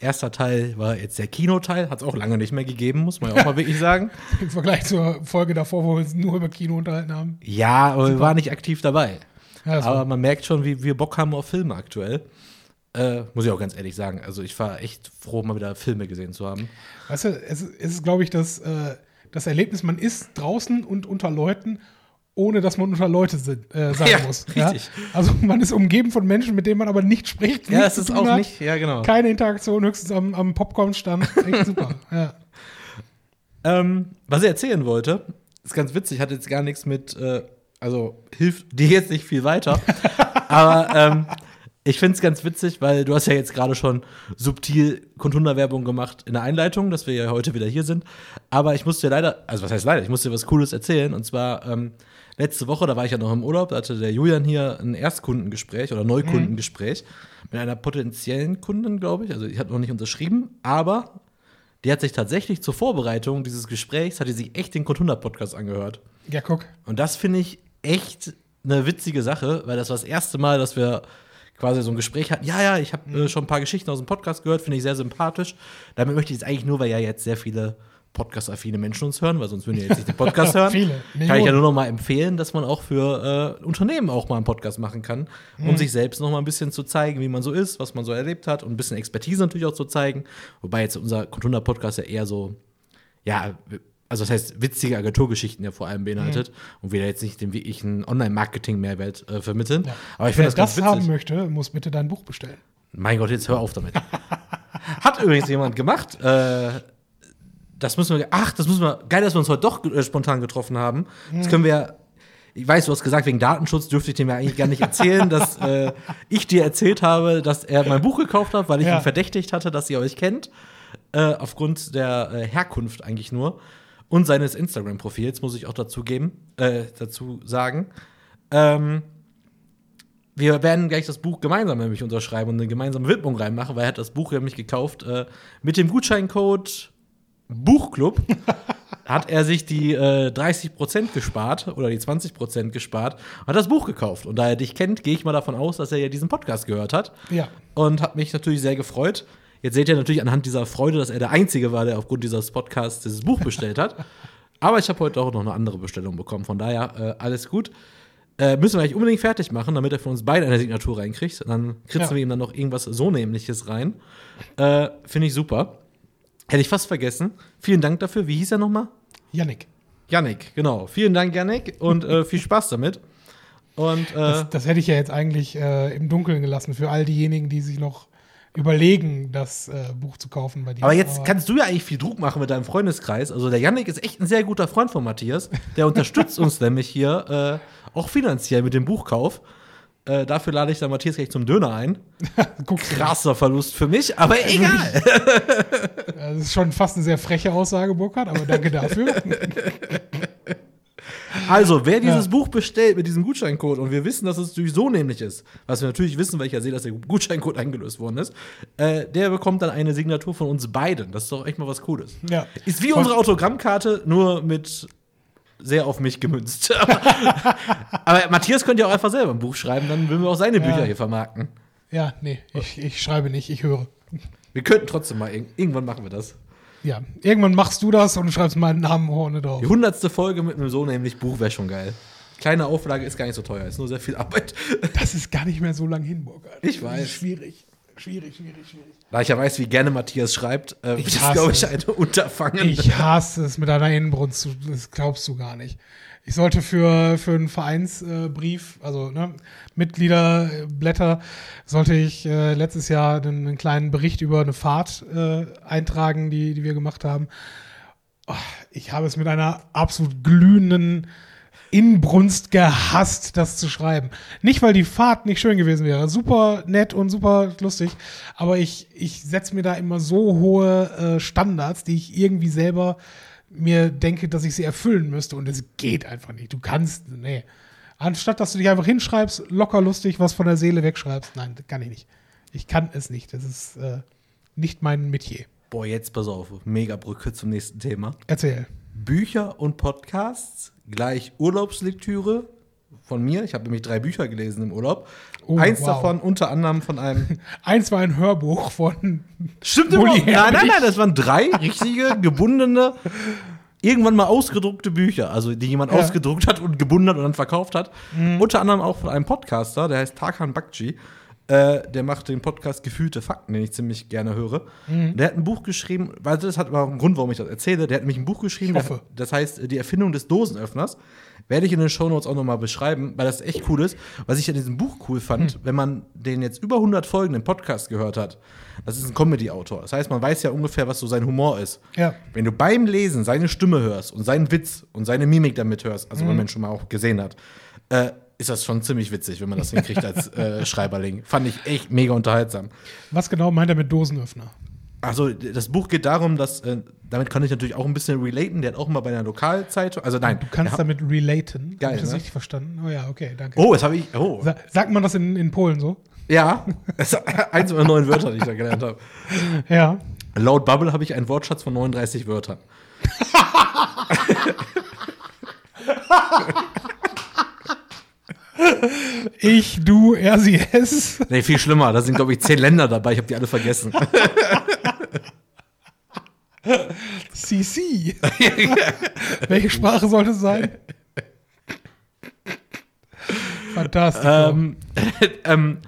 Erster Teil war jetzt der Kinoteil, hat es auch lange nicht mehr gegeben, muss man ja auch mal wirklich sagen. <laughs> Im Vergleich zur Folge davor, wo wir uns nur über Kino unterhalten haben. Ja, aber wir waren nicht aktiv dabei. Ja, Aber man merkt schon, wie wir Bock haben auf Filme aktuell. Äh, muss ich auch ganz ehrlich sagen. Also ich war echt froh, mal wieder Filme gesehen zu haben. weißt du, es, ist- es ist, glaube ich, das, äh, das Erlebnis, man ist draußen und unter Leuten, ohne dass man unter Leute sind, äh, sein Ja, muss. richtig. Also man ist umgeben von Menschen, mit denen man aber nicht spricht. Ja, es ist auch hat. nicht, ja genau. Keine Interaktion, höchstens am, am Popcorn-Stand. Echt super. <laughs> Ja. Ähm, was ich erzählen wollte, ist ganz witzig, hat jetzt gar nichts mit, äh, also hilft dir jetzt nicht viel weiter. <laughs> aber ähm, ich finde es ganz witzig, weil du hast ja jetzt gerade schon subtil Kundunderwerbung gemacht in der Einleitung, dass wir ja heute wieder hier sind. Aber ich musste dir leider, also was heißt leider, ich musste dir was Cooles erzählen. Und zwar ähm, letzte Woche, da war ich ja noch im Urlaub, da hatte der Julian hier ein Erstkundengespräch oder Neukundengespräch mit einer potenziellen Kundin, glaube ich. Also ich hatte noch nicht unterschrieben, aber die hat sich tatsächlich zur Vorbereitung dieses Gesprächs, hat die sich echt den Code 100 Podcast angehört. ja, guck. Und das finde ich echt eine witzige Sache, weil das war das erste Mal, dass wir quasi so ein Gespräch hatten. Ja, ja, ich habe äh, schon ein paar Geschichten aus dem Podcast gehört, finde ich sehr sympathisch. Damit möchte ich jetzt eigentlich nur, weil ja jetzt sehr viele podcast-affine Menschen uns hören, weil sonst würden ja jetzt nicht den Podcast <laughs> hören. Viele, Kann ich ja nur noch mal empfehlen, dass man auch für äh, Unternehmen auch mal einen Podcast machen kann, um sich selbst noch mal ein bisschen zu zeigen, wie man so ist, was man so erlebt hat und ein bisschen Expertise natürlich auch zu zeigen. Wobei jetzt unser Contunda-Podcast ja eher so, ja, also das heißt witzige Agenturgeschichten ja vor allem beinhaltet und wir da jetzt nicht den wirklichen Online-Marketing-Mehrwert äh, vermitteln. Aber ich Wer finde das das, ganz haben witzig. möchte, muss bitte dein Buch bestellen. Mein Gott, jetzt hör auf damit. <laughs> Hat übrigens jemand gemacht. Äh, das müssen wir. Ach, das müssen wir. Geil, dass wir uns heute doch äh, spontan getroffen haben. Das können wir. Ich weiß, du hast gesagt, wegen Datenschutz dürfte ich dem ja eigentlich gar nicht erzählen, dass <laughs> äh, ich dir erzählt habe, dass er mein Buch gekauft hat, weil ich Ja. ihn verdächtigt hatte, dass ihr euch kennt. Äh, aufgrund der äh, Herkunft eigentlich nur. Und seines Instagram-Profils, muss ich auch dazu geben, äh, dazu sagen. Ähm, wir werden gleich das Buch gemeinsam nämlich unterschreiben und eine gemeinsame Widmung reinmachen, weil er hat das Buch nämlich gekauft äh, mit dem Gutscheincode Buchclub. hat er sich die äh, 30% gespart oder die 20% gespart und hat das Buch gekauft. Und da er dich kennt, gehe ich mal davon aus, dass er ja diesen Podcast gehört hat. Ja. Und hat mich natürlich sehr gefreut. Jetzt seht ihr natürlich anhand dieser Freude, dass er der Einzige war, der aufgrund dieses Podcasts dieses Buch bestellt hat. <laughs> Aber ich habe heute auch noch eine andere Bestellung bekommen. Von daher äh, alles gut. Äh, müssen wir eigentlich unbedingt fertig machen, damit er von uns beide eine Signatur reinkriegt. Und dann kritzen Ja. wir ihm dann noch irgendwas so Nämliches rein. Äh, Finde ich super. Hätte ich fast vergessen. Vielen Dank dafür. Wie hieß er nochmal? Yannick. Yannick, genau. Vielen Dank, Yannick. Und äh, viel Spaß damit. Und äh, Das, das hätte ich ja jetzt eigentlich äh, im Dunkeln gelassen für all diejenigen, die sich noch überlegen, das äh, Buch zu kaufen bei dir. Aber jetzt kannst du ja eigentlich viel Druck machen mit deinem Freundeskreis. Also der Yannick ist echt ein sehr guter Freund von Matthias. Der unterstützt <laughs> uns nämlich hier äh, auch finanziell mit dem Buchkauf. Äh, dafür lade ich dann Matthias gleich zum Döner ein. <laughs> Krasser Verlust für mich, aber egal. das ist schon fast eine sehr freche Aussage, Burkhard, aber danke dafür. <laughs> Also, wer dieses Ja. Buch bestellt mit diesem Gutscheincode und wir wissen, dass es natürlich so nämlich ist, was wir natürlich wissen, weil ich ja sehe, dass der Gutscheincode eingelöst worden ist, äh, der bekommt dann eine Signatur von uns beiden. Das ist doch echt mal was Cooles. Ja. Ist wie Voll- unsere Autogrammkarte, nur mit sehr auf mich gemünzt. <laughs> aber, Matthias könnte ja auch einfach selber ein Buch schreiben, dann würden wir auch seine Bücher hier vermarkten. Ja, nee, ich, ich schreibe nicht, ich höre. Wir könnten trotzdem mal, irg- irgendwann machen wir das. Ja, irgendwann machst du das und schreibst meinen Namen vorne drauf. Die hundertste Folge mit einem so nämlich Buch wäre schon geil. Kleine Auflage ist gar nicht so teuer, ist nur sehr viel Arbeit. Das ist gar nicht mehr so lang hin, Burkhard. Ich weiß. Schwierig. Schwierig, schwierig, schwierig. Da ich ja weiß, wie gerne Matthias schreibt, äh, Ich ist glaube ich, es. ein Unterfangen. Ich hasse es mit einer Inbrunst, zu- das glaubst du gar nicht. Ich sollte für, für einen Vereinsbrief, also ne, Mitgliederblätter, sollte ich äh, letztes Jahr einen, einen kleinen Bericht über eine Fahrt äh, eintragen, die, die wir gemacht haben. Oh, ich habe es mit einer absolut glühenden Inbrunst gehasst, das zu schreiben. Nicht, weil die Fahrt nicht schön gewesen wäre. Super nett und super lustig. Aber ich, ich setze mir da immer so hohe äh, Standards, die ich irgendwie selber mir denke, dass ich sie erfüllen müsste. Und es geht einfach nicht. Du kannst, nee. Anstatt, dass du dich einfach hinschreibst, locker lustig was von der Seele wegschreibst. Nein, das kann ich nicht. Ich kann es nicht. Das ist äh, nicht mein Metier. Boah, jetzt pass auf, mega Brücke zum nächsten Thema. Erzähl. Bücher und Podcasts gleich Urlaubslektüre von mir. Ich habe nämlich drei Bücher gelesen im Urlaub. Oh, Eins wow. davon unter anderem von einem. <laughs> Eins war ein Hörbuch von. Stimmt überhaupt? Nein, nein, nein, das waren drei richtige, gebundene, irgendwann mal ausgedruckte Bücher. Also, die jemand Ja. Mhm. ausgedruckt hat und gebunden hat und dann verkauft hat. Unter anderem auch von einem Podcaster, der heißt Tarkan Bakci. Äh, der macht den Podcast Gefühlte Fakten, den ich ziemlich gerne höre. Mhm. Der hat ein Buch geschrieben, weil das hat aber einen Grund, warum ich das erzähle. Der hat nämlich ein Buch geschrieben, Ich der- das heißt Die Erfindung des Dosenöffners. Werde ich in den Shownotes auch nochmal beschreiben, weil das echt cool ist. Was ich an diesem Buch cool fand, Hm. wenn man den jetzt über 100 Folgen im Podcast gehört hat, das ist ein Comedy-Autor. Das heißt, man weiß ja ungefähr, was so sein Humor ist. Ja. Wenn du beim Lesen seine Stimme hörst und seinen Witz und seine Mimik damit hörst, Mhm. also wenn man schon mal auch gesehen hat, äh, ist das schon ziemlich witzig, wenn man das hinkriegt als äh, <laughs> Schreiberling. Fand ich echt mega unterhaltsam. Was genau meint er mit Dosenöffner? Also, das Buch geht darum, dass, äh, damit kann ich natürlich auch ein bisschen relaten. Der hat auch mal bei einer Lokalzeitung, also nein. Du kannst damit relaten. Geil, Hab ich das ne? richtig verstanden? Oh ja, okay, danke. Oh, jetzt habe ich. Oh. Sa sagt man das in, in Polen so? Ja, das ist <laughs> eins meiner neuen Wörter, die ich da gelernt habe. <laughs> Ja. Laut Bubble habe ich einen Wortschatz von 39 Wörtern. Ich, du, er, sie, es. Nee, viel schlimmer. Da sind, glaube ich, zehn Länder dabei. Ich habe die alle vergessen. CC. Welche Sprache sollte es sein? Fantastisch. Ähm, <laughs> ähm,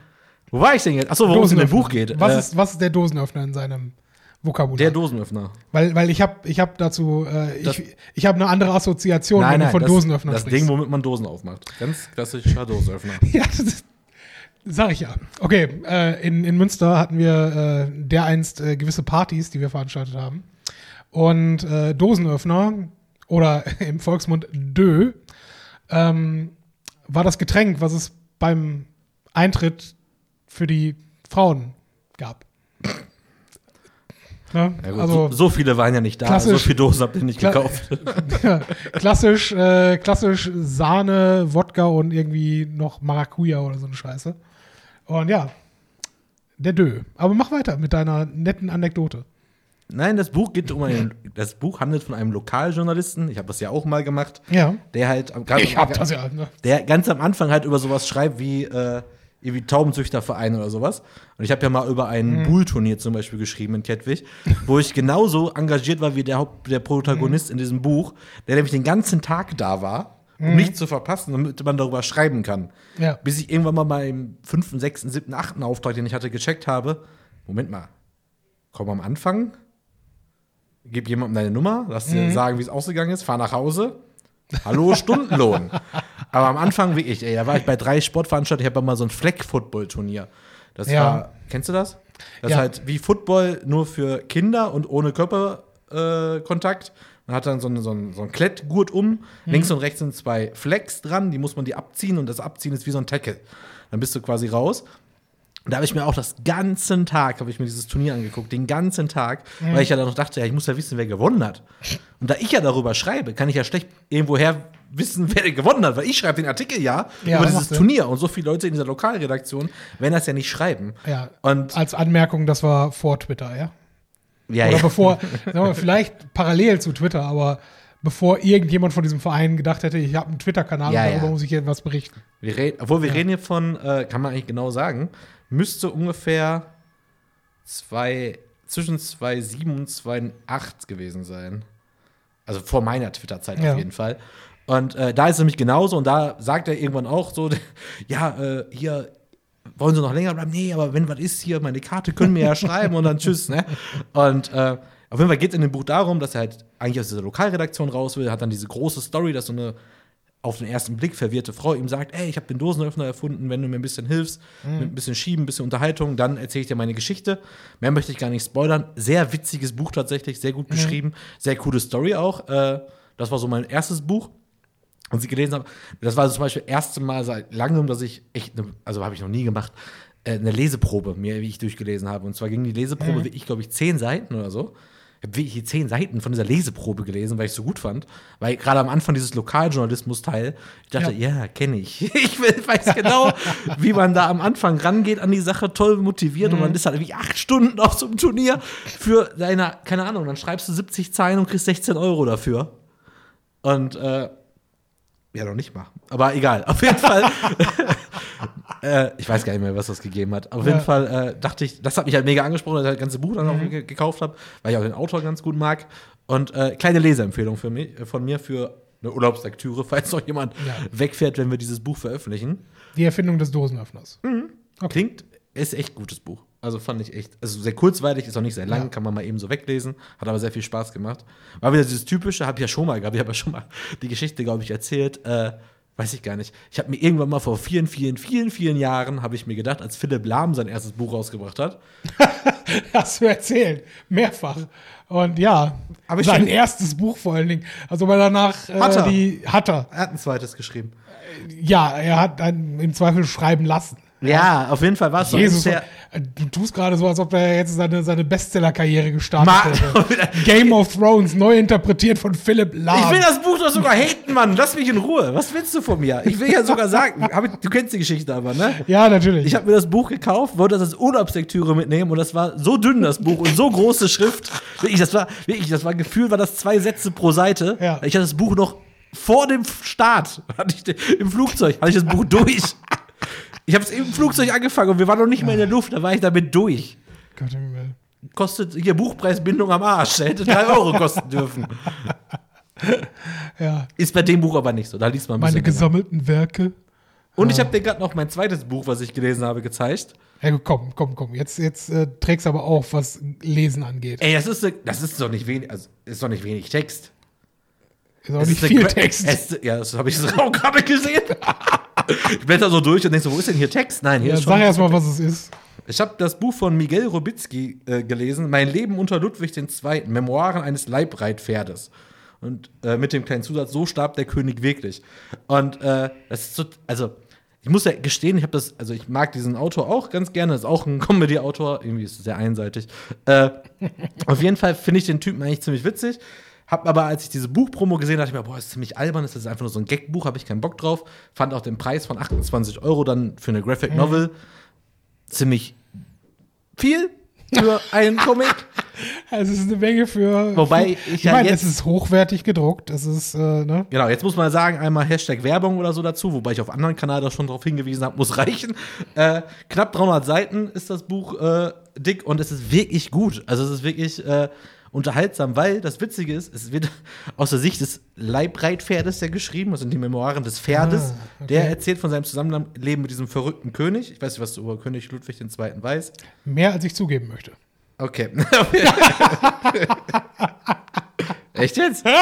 wo war ich denn jetzt? Achso, worum es in dem Buch geht. Was, Äh, ist, was ist der Dosenöffner in seinem Vokabular? der Dosenöffner. weil, weil ich habe ich hab dazu, äh, Das- ich, ich habe eine andere Assoziation, wenn du von das, Dosenöffner das sprichst. Ding, womit man Dosen aufmacht. Ganz klassischer Dosenöffner. <laughs> Ja, das ist, sag ich ja. Okay, äh, in, in Münster hatten wir äh, dereinst äh, gewisse Partys, die wir veranstaltet haben. Und äh, Dosenöffner oder <laughs> im Volksmund Dö ähm, war das Getränk, was es beim Eintritt für die Frauen gab. Ne? Ja, gut, also so, so viele waren ja nicht da. so viele Dosen habt ihr nicht gekauft. <laughs> ja, klassisch, äh, klassisch Sahne, Wodka und irgendwie noch Maracuja oder so eine Scheiße. Und ja, der Dö. Aber mach weiter mit deiner netten Anekdote. Nein, das Buch geht um einen. Das Buch handelt von einem Lokaljournalisten. Ich habe das ja auch mal gemacht. Ja. Der halt Ich hab das ja. Ne? der ganz am Anfang halt über sowas schreibt wie äh, irgendwie Taubenzüchterverein oder sowas. Und ich habe ja mal über ein Mhm. Bull-Turnier zum Beispiel geschrieben in Kettwig, wo ich genauso engagiert war wie der Haupt der Protagonist Mhm. in diesem Buch, der nämlich den ganzen Tag da war, um nichts zu verpassen, damit man darüber schreiben kann. Ja. Bis ich irgendwann mal beim fünften, sechsten, siebten, achten Auftrag, den ich hatte, gecheckt habe. Moment mal, komm am Anfang, gib jemandem deine Nummer, lass dir Mhm. sagen, wie es ausgegangen ist, fahr nach Hause. Hallo, Stundenlohn. <laughs> Aber am Anfang wirklich, ey, da war ich bei drei Sportveranstaltungen, ich habe mal so ein Fleck-Football-Turnier. Das Ja. war, kennst du das? Das Ja. ist halt wie Football, nur für Kinder und ohne Körperkontakt. Äh, man hat dann so einen, so einen, so einen Klettgurt um. Links und rechts sind zwei Flecks dran, die muss man die abziehen und das Abziehen ist wie so ein Tackle. Dann bist du quasi raus. Und da habe ich mir auch das ganzen Tag, habe ich mir dieses Turnier angeguckt, den ganzen Tag, weil ich ja dann noch dachte, ja, ich muss ja wissen, wer gewonnen hat. Und da ich ja darüber schreibe, kann ich ja schlecht irgendwoher wissen, wer gewonnen hat, weil ich schreibe den Artikel ja, Ja, über dieses. Turnier und so viele Leute in dieser Lokalredaktion werden das ja nicht schreiben. Ja. Und Als Anmerkung, das war vor Twitter, ja? ja, Oder ja. bevor, <laughs> sagen wir, vielleicht parallel zu Twitter, aber bevor irgendjemand von diesem Verein gedacht hätte, ich habe einen Twitter-Kanal Ja, und darüber ja. muss ich etwas berichten. Wir reden, obwohl wir reden hier von, äh, kann man eigentlich genau sagen, müsste ungefähr zwei, zwischen 2,7 und 2,8 gewesen sein. Also vor meiner Twitter-Zeit Ja. auf jeden Fall. Und äh, da ist es nämlich genauso und da sagt er irgendwann auch so, <laughs> ja, äh, hier wollen sie noch länger bleiben? Nee, aber wenn was ist hier, meine Karte können mir ja schreiben und dann tschüss, ne? Und äh, auf jeden Fall geht es in dem Buch darum, dass er halt eigentlich aus dieser Lokalredaktion raus will, hat dann diese große Story, dass so eine auf den ersten Blick verwirrte Frau ihm sagt, ey, ich habe den Dosenöffner erfunden, wenn du mir ein bisschen hilfst, mit ein bisschen Schieben, ein bisschen Unterhaltung, dann erzähle ich dir meine Geschichte. Mehr möchte ich gar nicht spoilern. Sehr witziges Buch tatsächlich, sehr gut geschrieben, sehr coole Story auch. Äh, das war so mein erstes Buch. Und sie gelesen habe, das war zum Beispiel das erste Mal seit langem, dass ich echt, ne, also habe ich noch nie gemacht, äh, eine Leseprobe mir, wie ich durchgelesen habe. Und zwar ging die Leseprobe, ich glaube ich, zehn Seiten oder so. Ich habe wirklich die zehn Seiten von dieser Leseprobe gelesen, weil ich es so gut fand. Weil gerade am Anfang dieses Lokaljournalismus-Teil, ich dachte, ja, kenne ich. <laughs> Ich weiß genau, wie man da am Anfang rangeht an die Sache, toll motiviert. Und man ist halt wie acht Stunden auf so einem Turnier für deine, keine Ahnung, dann schreibst du 70 Zeilen und kriegst 16 Euro dafür. Und äh, ja, noch nicht mal. Aber egal. Auf jeden <laughs> Fall. äh, ich weiß gar nicht mehr, was das gegeben hat. Auf Ja. jeden Fall äh, dachte ich, das hat mich halt mega angesprochen, dass ich das ganze Buch dann auch ge gekauft habe, weil ich auch den Autor ganz gut mag. Und äh, kleine Leseempfehlung für mich, äh, von mir für eine Urlaubslektüre, <laughs> falls noch jemand Ja. wegfährt, wenn wir dieses Buch veröffentlichen. Die Erfindung des Dosenöffners. Mhm. Klingt, ist echt gutes Buch. Also fand ich echt, also sehr kurzweilig, ist auch nicht sehr lang, Ja. kann man mal eben so weglesen, hat aber sehr viel Spaß gemacht. War wieder dieses typische, habe ich ja schon mal gehabt, ich habe ja schon mal die Geschichte, glaube ich, erzählt, äh, weiß ich gar nicht. Ich habe mir irgendwann mal vor vielen, vielen, vielen, vielen Jahren, habe ich mir gedacht, als Philipp Lahm sein erstes Buch rausgebracht hat, <laughs> Hast du erzählt. Mehrfach. Und ja, Aber ich sein erstes Buch vor allen Dingen. Also weil danach äh, Hat er. die hat er. er hat ein zweites geschrieben. Ja, er hat dann im Zweifel schreiben lassen. Ja, auf jeden Fall war es so. Jesus, eines du tust gerade so, als ob er jetzt seine, seine Bestseller-Karriere gestartet Ma- hätte. <laughs> Game of Thrones, neu interpretiert von Philipp Ich Lahm. will das Buch doch sogar haten, Mann. Lass mich in Ruhe. Was willst du von mir? Ich will ja sogar sagen, ich, du kennst die Geschichte aber, ne? ja, natürlich. Ich habe mir das Buch gekauft, wollte das als Urlaubslektüre mitnehmen und das war so dünn, das Buch, und so große Schrift. Wirklich, das war, wirklich, das war Gefühl, war das zwei Sätze pro Seite. Ja. Ich hatte das Buch noch vor dem Start, hatte ich, im Flugzeug, hatte ich das Buch durch. <laughs> Ich habe es im Flugzeug angefangen und wir waren noch nicht mehr in der Luft, da war ich damit durch. Gott im Himmel. kostet hier Buchpreisbindung am Arsch. Der hätte 3 <laughs> Euro kosten dürfen. Ja. Ist bei dem Buch aber nicht so. Da liest man ein Meine bisschen. länger. gesammelten Werke. Und ich habe dir gerade noch mein zweites Buch, was ich gelesen habe, gezeigt. Ja, komm, komm, komm. Jetzt, jetzt äh, trägst aber auf, was Lesen angeht. Ey, das ist, das ist doch nicht wenig, also ist doch nicht wenig Text. Ist auch Es nicht ist viel eine Gra- Text. Es, ja, das habe ich <laughs> auch gerade gesehen. <laughs> ich blätter so durch und denke so, wo ist denn hier Text? Nein, hier Ja, ist schon. sag erst mal, was es ist. Ich habe das Buch von Miguel Robitzky äh, gelesen, Mein Leben unter Ludwig II., Memoiren eines Leibreitpferdes. Und äh, mit dem kleinen Zusatz, so starb der König wirklich. Und äh, das ist so, also, ich muss ja gestehen, ich habe das, also ich mag diesen Autor auch ganz gerne, ist auch ein <laughs> Comedy-Autor, irgendwie ist es sehr einseitig. Äh, auf jeden Fall finde ich den Typen eigentlich ziemlich witzig. Hab aber, als ich diese Buchpromo gesehen habe, dachte ich mir, boah, das ist ziemlich albern, das ist einfach nur so ein Gagbuch, habe ich keinen Bock drauf. Fand auch den Preis von 28 Euro dann für eine Graphic Novel ziemlich viel für einen Comic. <laughs> Also es ist eine Menge für. Wobei für, ich ja meine, jetzt- es ist hochwertig gedruckt. Es ist, äh, ne? Genau, jetzt muss man sagen, einmal Hashtag Werbung oder so dazu, wobei ich auf anderen Kanälen auch schon darauf hingewiesen habe, muss <laughs> reichen. Äh, knapp 300 Seiten ist das Buch äh, dick und es ist wirklich gut. Also es ist wirklich äh, unterhaltsam, weil das Witzige ist, es wird <laughs> aus der Sicht des Leibreitpferdes ja geschrieben, das sind die Memoiren des Pferdes. Ah, okay. Der erzählt von seinem Zusammenleben mit diesem verrückten König. Ich weiß nicht, was du über König Ludwig II. weißt. Mehr als ich zugeben möchte. Okay. <laughs> Echt jetzt? <laughs>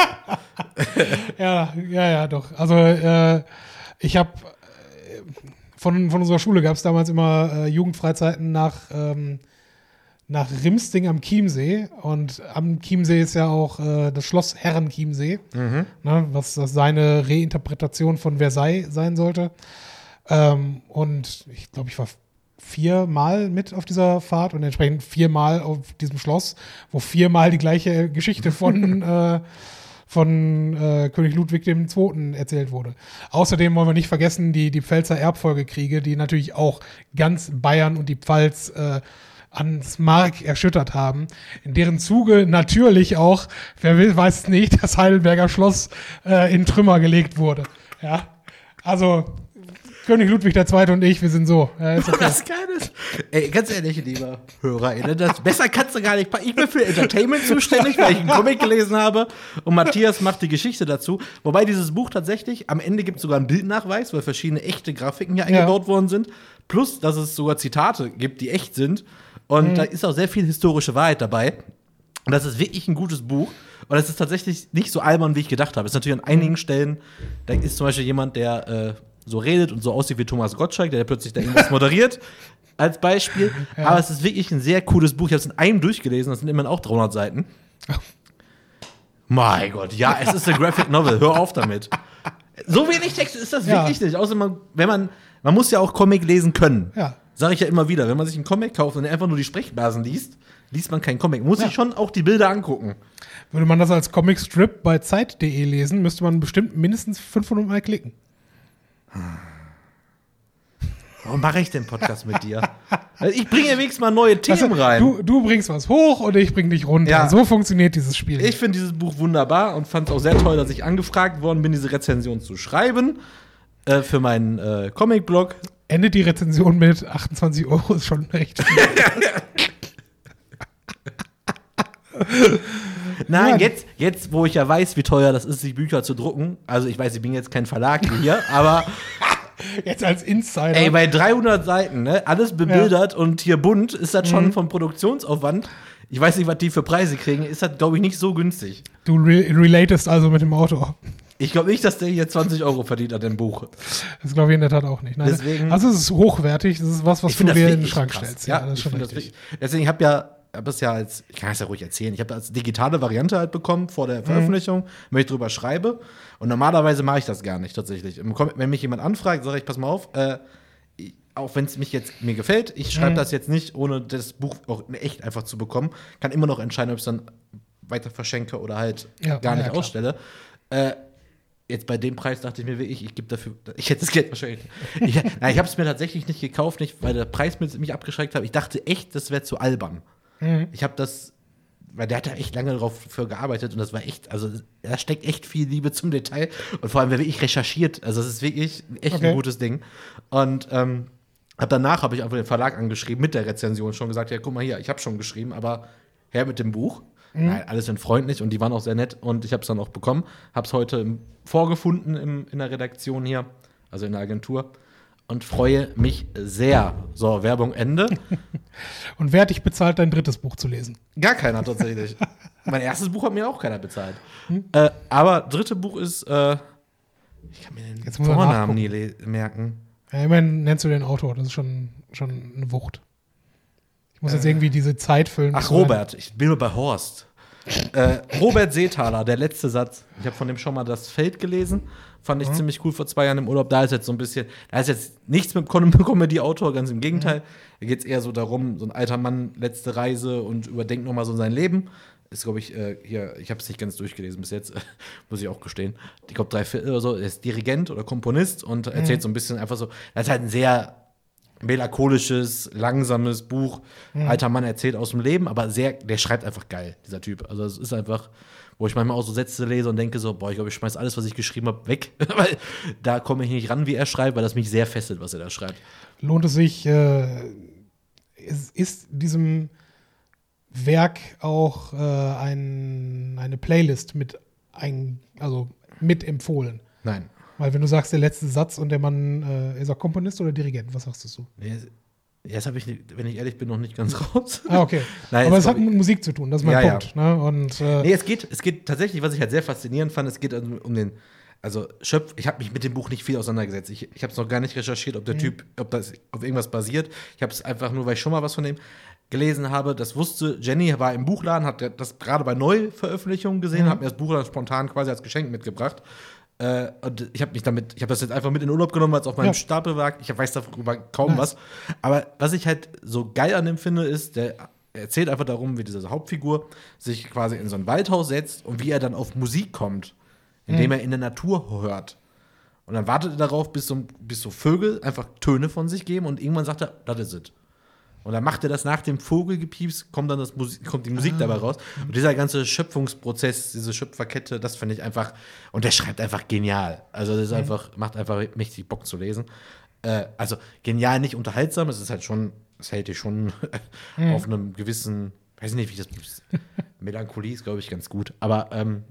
Ja, ja, ja, doch. Also äh, ich habe von, von unserer Schule gab es damals immer äh, Jugendfreizeiten nach, ähm, nach Rimsting am Chiemsee. Und am Chiemsee ist ja auch äh, das Schloss Herren Chiemsee, ne, was seine Reinterpretation von Versailles sein sollte. Ähm, und ich glaube, ich war viermal mit auf dieser Fahrt und entsprechend viermal auf diesem Schloss, wo viermal die gleiche Geschichte von, <laughs> äh, von äh, König Ludwig II. erzählt wurde. Außerdem wollen wir nicht vergessen, die, die Pfälzer Erbfolgekriege, die natürlich auch ganz Bayern und die Pfalz äh, ans Mark erschüttert haben, in deren Zuge natürlich auch, wer will, weiß es nicht, das Heidelberger Schloss äh, in Trümmer gelegt wurde. Ja, also König Ludwig II. und ich, wir sind so. Ja, ist okay. Das Geiles. Ey, ganz ehrlich, lieber Hörer, ey, das besser kannst du gar nicht. Ich bin für Entertainment zuständig, weil ich einen Comic gelesen habe und Matthias macht die Geschichte dazu. Wobei dieses Buch tatsächlich, am Ende gibt es sogar einen Bildnachweis, weil verschiedene echte Grafiken hier eingebaut worden sind. Plus, dass es sogar Zitate gibt, die echt sind. Und da ist auch sehr viel historische Wahrheit dabei. Und das ist wirklich ein gutes Buch. Und es ist tatsächlich nicht so albern, wie ich gedacht habe. Es ist natürlich an einigen Stellen, da ist zum Beispiel jemand, der äh, so redet und so aussieht wie Thomas Gottschalk, der plötzlich da irgendwas <laughs> moderiert, als Beispiel. Aber es ist wirklich ein sehr cooles Buch. Ich habe es in einem durchgelesen, das sind immerhin auch 300 Seiten. Mein Gott, ja, es ist eine Graphic Novel. Hör auf damit. So wenig Text ist das Ja. wirklich nicht. Außer man, wenn man, man muss ja auch Comic lesen können. Ja. Sage ich ja immer wieder. Wenn man sich einen Comic kauft und einfach nur die Sprechblasen liest, liest man keinen Comic. Muss Ja. sich schon auch die Bilder angucken. Würde man das als Comicstrip bei Zeit.de lesen, müsste man bestimmt mindestens 500 Mal klicken. Warum mache ich den Podcast mit dir? <laughs> Ich bringe wenigstens mal neue Themen Also, rein. Du, du bringst was hoch und ich bring dich runter. Ja. So funktioniert dieses Spiel. Ich finde dieses Buch wunderbar und fand es auch sehr toll, dass ich angefragt worden bin, diese Rezension zu schreiben äh, für meinen äh, Comic-Blog. Endet die Rezension mit 28 Euro, ist schon recht viel. <laughs> Nein, Ja. jetzt, jetzt, wo ich ja weiß, wie teuer das ist, sich Bücher zu drucken. Also ich weiß, ich bin jetzt kein Verlag hier, aber <laughs> Jetzt als Insider. ey, bei 300 Seiten, ne, alles bebildert und hier bunt, ist das schon vom Produktionsaufwand. Ich weiß nicht, was die für Preise kriegen, ist das, glaube ich, nicht so günstig. du re relatest also mit dem Autor. Ich glaube nicht, dass der hier 20 Euro verdient an dem Buch. Das glaube ich in der Tat auch nicht. Nein, Deswegen- also es ist hochwertig, das ist was, was du dir in den Schrank krass. stellst. Ja, das ist schon richtig. Deswegen, ich habe ja, habe es ja als, ich kann es ja ruhig erzählen, ich habe das als digitale Variante halt bekommen vor Mhm. der Veröffentlichung, wenn ich drüber schreibe. Und normalerweise mache ich das gar nicht tatsächlich. Wenn mich jemand anfragt, sage ich, pass mal auf, äh, auch wenn es mich jetzt mir gefällt, ich Mhm. schreibe das jetzt nicht, ohne das Buch auch in echt einfach zu bekommen. Kann immer noch entscheiden, ob ich es dann weiter verschenke oder halt Ja, gar ja, nicht klar. ausstelle. Äh, Jetzt bei dem Preis dachte ich mir wirklich, ich gebe dafür, ich hätte das Geld wahrscheinlich. Ich, nein, ich habe es mir tatsächlich nicht gekauft, nicht weil der Preis mich abgeschreckt hat. Ich dachte echt, das wäre zu albern. Mhm. Ich habe das, weil der hat da echt lange drauf für gearbeitet und das war echt, also da steckt echt viel Liebe zum Detail und vor allem, wer wirklich recherchiert, also es ist wirklich echt Okay. ein gutes Ding. Und ähm, Hab danach habe ich einfach den Verlag angeschrieben mit der Rezension schon gesagt, ja, guck mal hier, ich habe schon geschrieben, aber her mit dem Buch. Nein, alle sind freundlich und die waren auch sehr nett und ich habe es dann auch bekommen. Habe es heute vorgefunden im, in der Redaktion hier, also in der Agentur und freue mich sehr. So, Werbung Ende. <laughs> Und wer hat dich bezahlt, dein drittes Buch zu lesen? Gar keiner tatsächlich. <laughs> mein erstes Buch hat mir auch keiner bezahlt. Äh, aber dritte Buch ist, äh, ich kann mir den Jetzt Vornamen nie merken. Ja, immerhin nennst du den Autor, das ist schon, schon eine Wucht. Ich muss jetzt irgendwie diese Zeit füllen. Ach, Robert, ich bin nur bei Horst. äh, Robert Seethaler, der letzte Satz. Ich habe von dem schon mal das Feld gelesen. Fand ich ziemlich cool vor zwei Jahren im Urlaub. Da ist jetzt so ein bisschen, da ist jetzt nichts mit Com- <laughs> Comedy-Autor, ganz im Gegenteil. Da geht es eher so darum, so ein alter Mann, letzte Reise und überdenkt nochmal so sein Leben. Ist, glaube ich, äh, hier, ich habe es nicht ganz durchgelesen bis jetzt, <laughs> muss ich auch gestehen. Ich glaube, drei Viertel oder so. Er ist Dirigent oder Komponist und erzählt so ein bisschen einfach so. Das ist halt ein sehr melancholisches, langsames Buch. Alter Mann erzählt aus dem Leben, aber sehr, der schreibt einfach geil, dieser Typ. Also es ist einfach, wo ich manchmal auch so Sätze lese und denke so, boah, ich glaube, ich schmeiß alles, was ich geschrieben habe, weg. <laughs> weil da komme ich nicht ran, wie er schreibt, weil das mich sehr fesselt, was er da schreibt. lohnt es sich, äh, ist, ist diesem Werk auch äh, ein, eine Playlist mit ein, also mit empfohlen? Nein. Weil wenn du sagst, der letzte Satz und der Mann, äh, ist er Komponist oder Dirigent? Was sagst du? Nee, Jetzt habe ich, wenn ich ehrlich bin, noch nicht ganz raus. Ah, okay. <laughs> Nein, Aber es hat mit Musik zu tun, das ist mein Ja, ja. Punkt. Ne? Und äh, Nee, es geht, es geht tatsächlich, was ich halt sehr faszinierend fand, es geht um um den, also Schöpf, ich habe mich mit dem Buch nicht viel auseinandergesetzt. Ich, ich habe es noch gar nicht recherchiert, ob der Typ, ob das auf irgendwas basiert. Ich habe es einfach nur, weil ich schon mal was von dem gelesen habe. Das wusste Jenny, war im Buchladen, hat das gerade bei Neuveröffentlichungen gesehen, hat mir das Buch dann spontan quasi als Geschenk mitgebracht. Äh, und ich habe mich damit, ich habe das jetzt einfach mit in Urlaub genommen, weil es auf meinem Ja. Stapel lag. Ich weiß darüber kaum Nice. was. Aber was ich halt so geil an dem finde, ist, der erzählt einfach darum, wie diese Hauptfigur sich quasi in so ein Waldhaus setzt und wie er dann auf Musik kommt, indem er in der Natur hört. Und dann wartet er darauf, bis so, bis so Vögel einfach Töne von sich geben und irgendwann sagt er, das ist es. Und dann macht er das nach dem Vogelgepieps, kommt dann das Musik, kommt die Musik dabei raus. Und dieser ganze Schöpfungsprozess, diese Schöpferkette, das finde ich einfach, und der schreibt einfach genial. Also das ist einfach, macht einfach mächtig Bock zu lesen. Äh, also genial, nicht unterhaltsam, es ist halt schon, es hält dich schon <laughs> auf einem gewissen, weiß nicht, wie ich das, Melancholie ist, glaube ich, ganz gut. Aber ähm,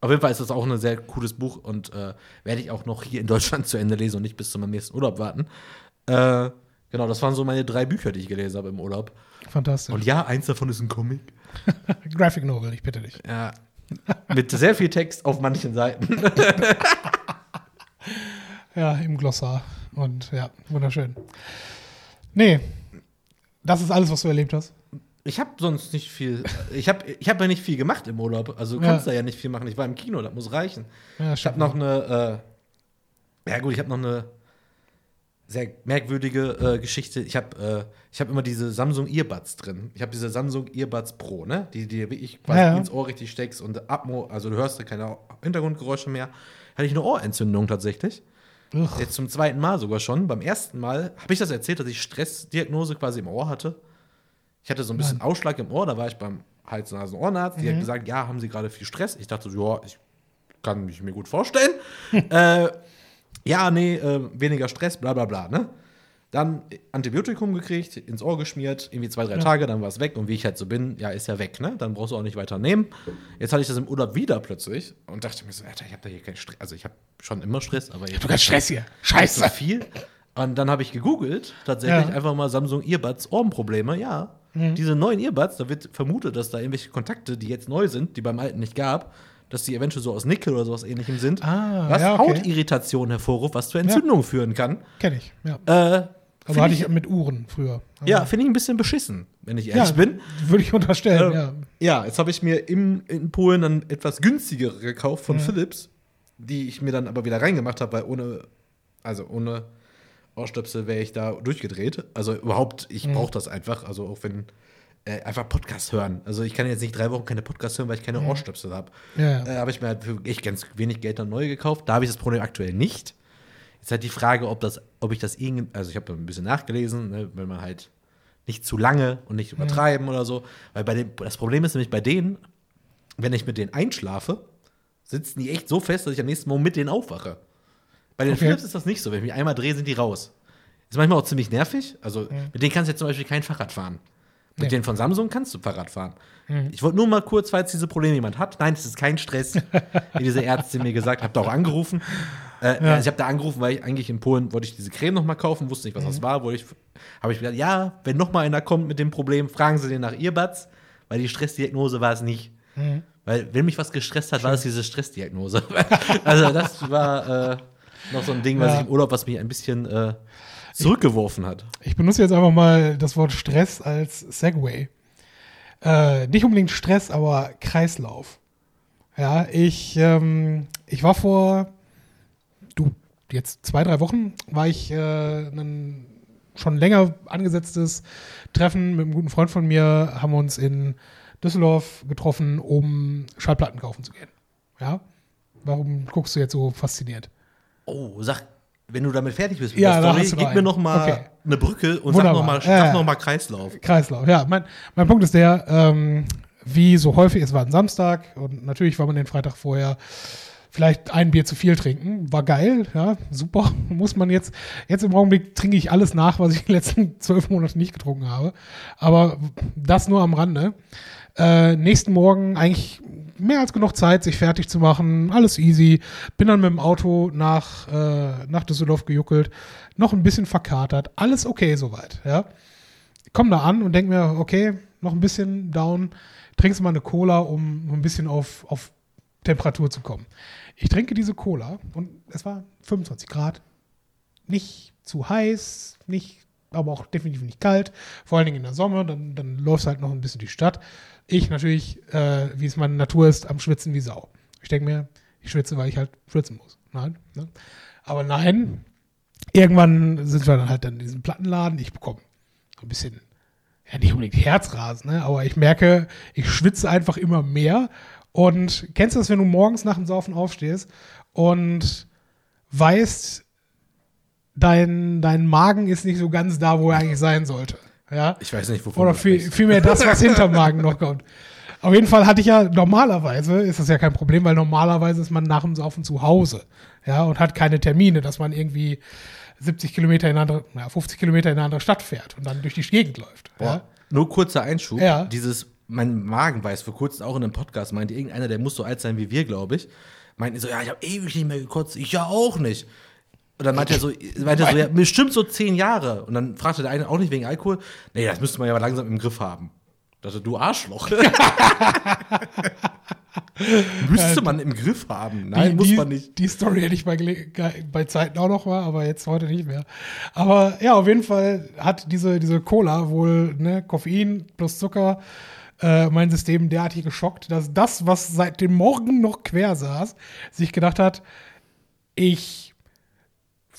auf jeden Fall ist das auch ein sehr cooles Buch und äh, werde ich auch noch hier in Deutschland zu Ende lesen und nicht bis zu meinem nächsten Urlaub warten. Äh, genau, das waren so meine drei Bücher, die ich gelesen habe im Urlaub. fantastisch. Und ja, eins davon ist ein Comic. <laughs> Graphic Novel, ich bitte dich. Ja. Mit sehr viel Text auf manchen Seiten. <laughs> Ja, im Glossar. Und ja, wunderschön. Nee, das ist alles, was du erlebt hast. Ich habe sonst nicht viel. Ich habe ich hab ja nicht viel gemacht im Urlaub. Also du Ja. kannst da ja nicht viel machen. Ich war im Kino, das muss reichen. Ja, Ich habe noch eine. Äh, ja, gut, ich habe noch eine sehr merkwürdige äh, Geschichte. Ich habe äh, ich hab immer diese Samsung Earbuds drin. Ich habe diese Samsung Earbuds Pro, ne? Die die du wirklich quasi Ja, ins Ohr richtig steckst und Atmo, also du hörst da keine Hintergrundgeräusche mehr. Hatte ich eine Ohrentzündung tatsächlich. Ugh. Jetzt zum zweiten Mal sogar schon. Beim ersten Mal habe ich das erzählt, dass ich Stressdiagnose quasi im Ohr hatte. Ich hatte so ein bisschen Ausschlag im Ohr, da war ich beim Hals-Nasen-Ohrenarzt. Die hat Mhm. gesagt, ja, haben Sie gerade viel Stress? Ich dachte so, ja, ich kann mich mir gut vorstellen. <laughs> äh, ja, nee, äh, weniger Stress, bla bla bla, ne? Dann Antibiotikum gekriegt, ins Ohr geschmiert, irgendwie zwei, drei Tage, dann war es weg. Und wie ich halt so bin, ja, ist ja weg, ne? Dann brauchst du auch nicht weiter nehmen. Jetzt hatte ich das im Urlaub wieder plötzlich und dachte mir so, Alter, ich habe da hier keinen Stress. Also ich habe schon immer Stress, aber jetzt Du hast Stress hier. Scheiße. viel. Und dann habe ich gegoogelt, tatsächlich Ja. einfach mal Samsung Earbuds Ohrenprobleme. Ja, Mhm. diese neuen Earbuds, da wird vermutet, dass da irgendwelche Kontakte, die jetzt neu sind, die beim alten nicht gab, dass die eventuell so aus Nickel oder sowas ähnlichem sind, Ah, was ja, okay. Hautirritation hervorruft, was zu Entzündungen führen kann. Kenn ich, ja. Äh, Aber hatte ich, ich mit Uhren früher. ja, finde ich ein bisschen beschissen, wenn ich ja, ehrlich bin. Würde ich unterstellen, Ähm, ja. Ja, jetzt habe ich mir im, in Polen dann etwas günstigere gekauft von Philips, die ich mir dann aber wieder reingemacht habe, weil ohne, also ohne Ohrstöpsel wäre ich da durchgedreht. Also überhaupt, ich Mhm. brauche das einfach. Also auch wenn äh, einfach Podcast hören. Also ich kann jetzt nicht drei Wochen keine Podcasts hören, weil ich keine Ohrstöpsel habe. Mhm. Ja. Äh, habe ich mir halt für echt ganz wenig Geld dann neu gekauft. Da habe ich das Problem aktuell nicht. Jetzt halt die Frage, ob das, ob ich das irgend, also ich habe da ein bisschen nachgelesen, ne, wenn man halt nicht zu lange und nicht übertreiben oder so. Weil bei dem, das Problem ist nämlich bei denen, wenn ich mit denen einschlafe, sitzen die echt so fest, dass ich am nächsten Morgen mit denen aufwache. Bei den Okay. Philips ist das nicht so. Wenn ich mich einmal drehe, sind die raus. Ist manchmal auch ziemlich nervig. Also mit denen kannst du jetzt zum Beispiel kein Fahrrad fahren. Mit Nee. denen von Samsung kannst du Fahrrad fahren. Ich wollte nur mal kurz, falls diese Probleme jemand hat. Nein, das ist kein Stress, <laughs> wie diese Ärztin mir gesagt hat. Hab da auch angerufen. Äh, also ich habe da angerufen, weil ich eigentlich in Polen wollte ich diese Creme noch mal kaufen, wusste nicht, was das war. Habe ich gesagt, ja, wenn noch mal einer kommt mit dem Problem, fragen Sie den nach Earbuds, weil die Stressdiagnose war es nicht. Weil wenn mich was gestresst hat, war das diese Stressdiagnose. <laughs> also das war äh, noch so ein Ding, was Ja. ich im Urlaub, was mich ein bisschen äh, zurückgeworfen hat. Ich benutze jetzt einfach mal das Wort Stress als Segway. Äh, nicht unbedingt Stress, aber Kreislauf. Ja, ich, ähm, ich war vor, du, jetzt zwei, drei Wochen, war ich äh, ein schon länger angesetztes Treffen mit einem guten Freund von mir, haben wir uns in Düsseldorf getroffen, um Schallplatten kaufen zu gehen. Ja? Warum guckst du jetzt so fasziniert? Oh, sag, wenn du damit fertig bist mit Ja, der Story, gib mir noch mal Okay. eine Brücke und Wunderbar. sag noch mal, Ja, ja. sag noch mal Kreislauf. Kreislauf, ja. Mein, mein Punkt ist der, ähm, wie so häufig, es war ein Samstag und natürlich war man den Freitag vorher vielleicht ein Bier zu viel trinken. War geil, ja, super. <laughs> Muss man jetzt, jetzt im Augenblick trinke ich alles nach, was ich in den letzten <laughs> zwölf Monaten nicht getrunken habe. Aber das nur am Rande. Äh, nächsten Morgen eigentlich mehr als genug Zeit, sich fertig zu machen. Alles easy. Bin dann mit dem Auto nach, äh, nach Düsseldorf gejuckelt. Noch ein bisschen verkatert. Alles okay soweit, ja komm da an und denk mir, okay, noch ein bisschen down, trinkst mal eine Cola, um ein bisschen auf, auf Temperatur zu kommen. Ich trinke diese Cola und es war 25 Grad. Nicht zu heiß, nicht, aber auch definitiv nicht kalt. Vor allen Dingen in der Sommer, dann, dann läuft halt noch ein bisschen die Stadt. Ich natürlich, äh, wie es meine Natur ist, am Schwitzen wie Sau. Ich denke mir, ich schwitze, weil ich halt schwitzen muss. Nein. Ne? Aber nein, irgendwann sind wir dann halt in diesem Plattenladen. Ich bekomme ein bisschen, ja nicht unbedingt Herzrasen, ne? aber ich merke, ich schwitze einfach immer mehr. Und kennst du das, wenn du morgens nach dem Saufen aufstehst und weißt, dein, dein Magen ist nicht so ganz da, wo er eigentlich sein sollte? Ja? Ich weiß nicht, wovon Oder viel, vielmehr das, was hinterm Magen noch kommt. Auf jeden Fall hatte ich ja normalerweise, ist das ja kein Problem, weil normalerweise ist man nach dem Saufen zu Hause. Ja, und hat keine Termine, dass man irgendwie 70 Kilometer in eine andere, ja, 50 Kilometer in eine andere Stadt fährt und dann durch die Gegend läuft. Ja? Boah, nur kurzer Einschub. Ja. Dieses, mein Magen weiß, vor kurzem auch in einem Podcast meinte irgendeiner, der muss so alt sein wie wir, glaube ich, meinte so, ja, ich habe ewig nicht mehr gekotzt, ich ja auch nicht. Und dann meinte er so, <laughs> meinte er so ja, bestimmt so zehn Jahre. Und dann fragte der eine auch nicht wegen Alkohol. Nee, das müsste man ja aber langsam im Griff haben. Ich dachte, du Arschloch. <laughs> müsste man im Griff haben. Nein, die, muss die, man nicht. Die Story hätte ich bei, bei Zeiten auch noch mal, aber jetzt heute nicht mehr. Aber ja, auf jeden Fall hat diese, diese Cola wohl ne, Koffein plus Zucker äh, mein System derartig geschockt, dass das, was seit dem Morgen noch quer saß, sich gedacht hat, ich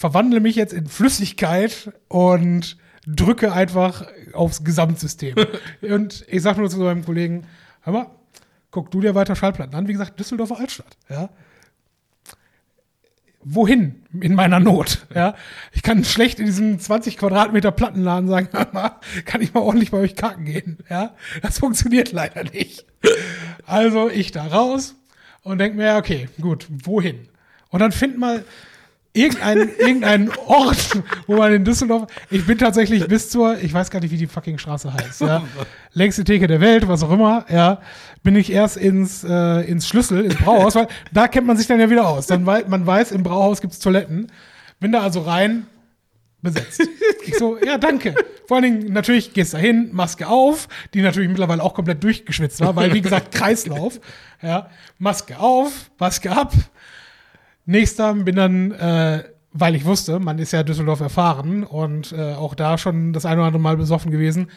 verwandle mich jetzt in Flüssigkeit und drücke einfach aufs Gesamtsystem. <laughs> und ich sag nur zu meinem Kollegen, hör mal, guck du dir weiter Schallplatten an. Wie gesagt, Düsseldorfer Altstadt. Ja. Wohin in meiner Not? Ja. Ich kann schlecht in diesem 20 Quadratmeter Plattenladen sagen, <laughs> hör mal, kann ich mal ordentlich bei euch kacken gehen? Ja. Das funktioniert leider nicht. Also ich da raus und denk mir, okay, gut, wohin? Und dann find mal irgendeinen irgendeinen Ort, wo man in Düsseldorf. Ich bin tatsächlich bis zur, ich weiß gar nicht, wie die fucking Straße heißt, ja. Längste Theke der Welt, was auch immer, ja. Bin ich erst ins, äh, ins Schlüssel, ins Brauhaus, weil da kennt man sich dann ja wieder aus. Dann wei man weiß, im Brauhaus gibt's Toiletten. Bin da also rein, besetzt. Ich so, ja, danke. Vor allen Dingen, natürlich gehst du hin, Maske auf, die natürlich mittlerweile auch komplett durchgeschwitzt war, weil, wie gesagt, Kreislauf. Ja, Maske auf, Maske ab. Nächster bin dann, äh, weil ich wusste, man ist ja Düsseldorf erfahren und äh, auch da schon das eine oder andere Mal besoffen gewesen.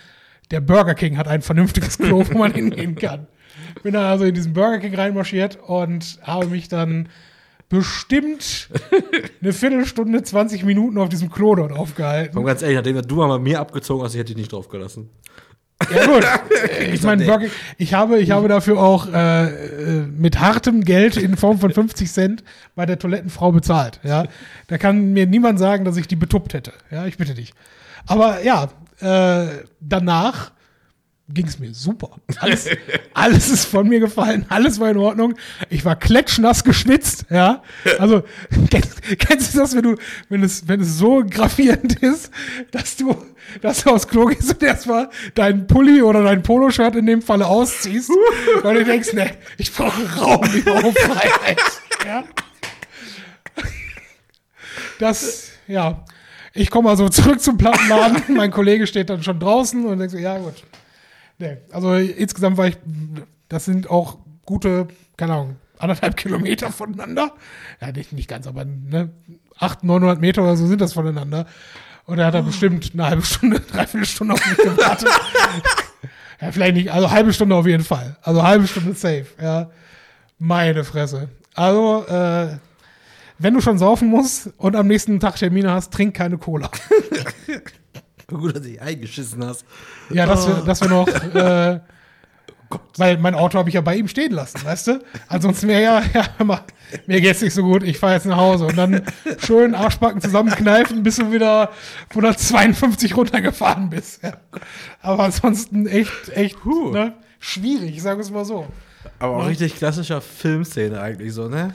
Der Burger King hat ein vernünftiges Klo, wo man <laughs> hingehen kann. Bin dann also in diesen Burger King reinmarschiert und habe mich dann bestimmt eine Viertelstunde, 20 Minuten auf diesem Klo dort aufgehalten. Und ganz ehrlich, nachdem du mal bei mir abgezogen hast, ich hätte dich nicht drauf gelassen. Ja gut, <laughs> ich meine. Burger- ich habe, ich habe dafür auch äh, äh, mit hartem Geld in Form von 50 Cent bei der Toilettenfrau bezahlt. Ja, da kann mir niemand sagen, dass ich die betuppt hätte. Ja, ich bitte dich. Aber ja, äh, danach ging es mir super. <laughs> Alles, alles ist von mir gefallen, alles war in Ordnung. Ich war klatschnass geschwitzt, ja. Also, <laughs> kennst, kennst du das, wenn du, wenn es, wenn es so gravierend ist, dass du, dass du aufs Klo gehst und erstmal deinen Pulli oder dein Poloshirt in dem Falle ausziehst, weil du denkst, ne, ich brauche Raum, ich brauche Freiheit, ja. Das, ja. Ich komme also zurück zum Plattenladen. <laughs> mein Kollege steht dann schon draußen und denkt so, ja gut. Nee, also insgesamt war ich, das sind auch gute, keine Ahnung, anderthalb <laughs> Kilometer voneinander. Ja, nicht, nicht ganz, aber ne, 800, 900 Meter oder so sind das voneinander. Und er hat dann bestimmt eine halbe Stunde, <laughs> dreiviertel Stunde auf mich gewartet. <laughs> ja, vielleicht nicht, also halbe Stunde auf jeden Fall. Also halbe Stunde safe, ja. Meine Fresse. Also, äh, wenn du schon saufen musst und am nächsten Tag Termine hast, trink keine Cola. Gut, dass du dich eingeschissen hast. Ja, dass wir, dass wir noch, <laughs> äh, weil mein Auto habe ich ja bei ihm stehen lassen, weißt du? Ansonsten wäre ja, ja, mal, mir geht's nicht so gut, ich fahre jetzt nach Hause und dann schön Arschbacken zusammenkneifen, bis du wieder 152 runtergefahren bist. Ja. Aber ansonsten echt, echt ne, schwierig, sagen wir es mal so. Aber auch richtig klassischer Filmszene eigentlich so, ne?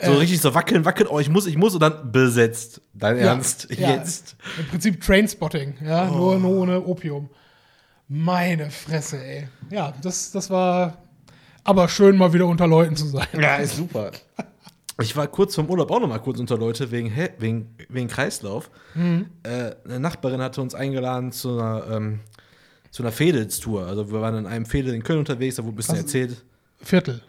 So richtig so wackeln, wackeln, oh, ich muss, ich muss und dann besetzt. Dein Ernst? Ja, Jetzt? Im Prinzip Trainspotting, ja, nur, nur ohne Opium. Meine Fresse, ey. Ja, das, das war aber schön, mal wieder unter Leuten zu sein. Ja, ist super. Ich war kurz vom Urlaub auch noch mal kurz unter Leute wegen, wegen, wegen Kreislauf. Äh, eine Nachbarin hatte uns eingeladen zu einer, ähm, zu einer Fädelstour. Also wir waren in einem Fädel in Köln unterwegs, da wurde ein bisschen Was? erzählt. Viertel.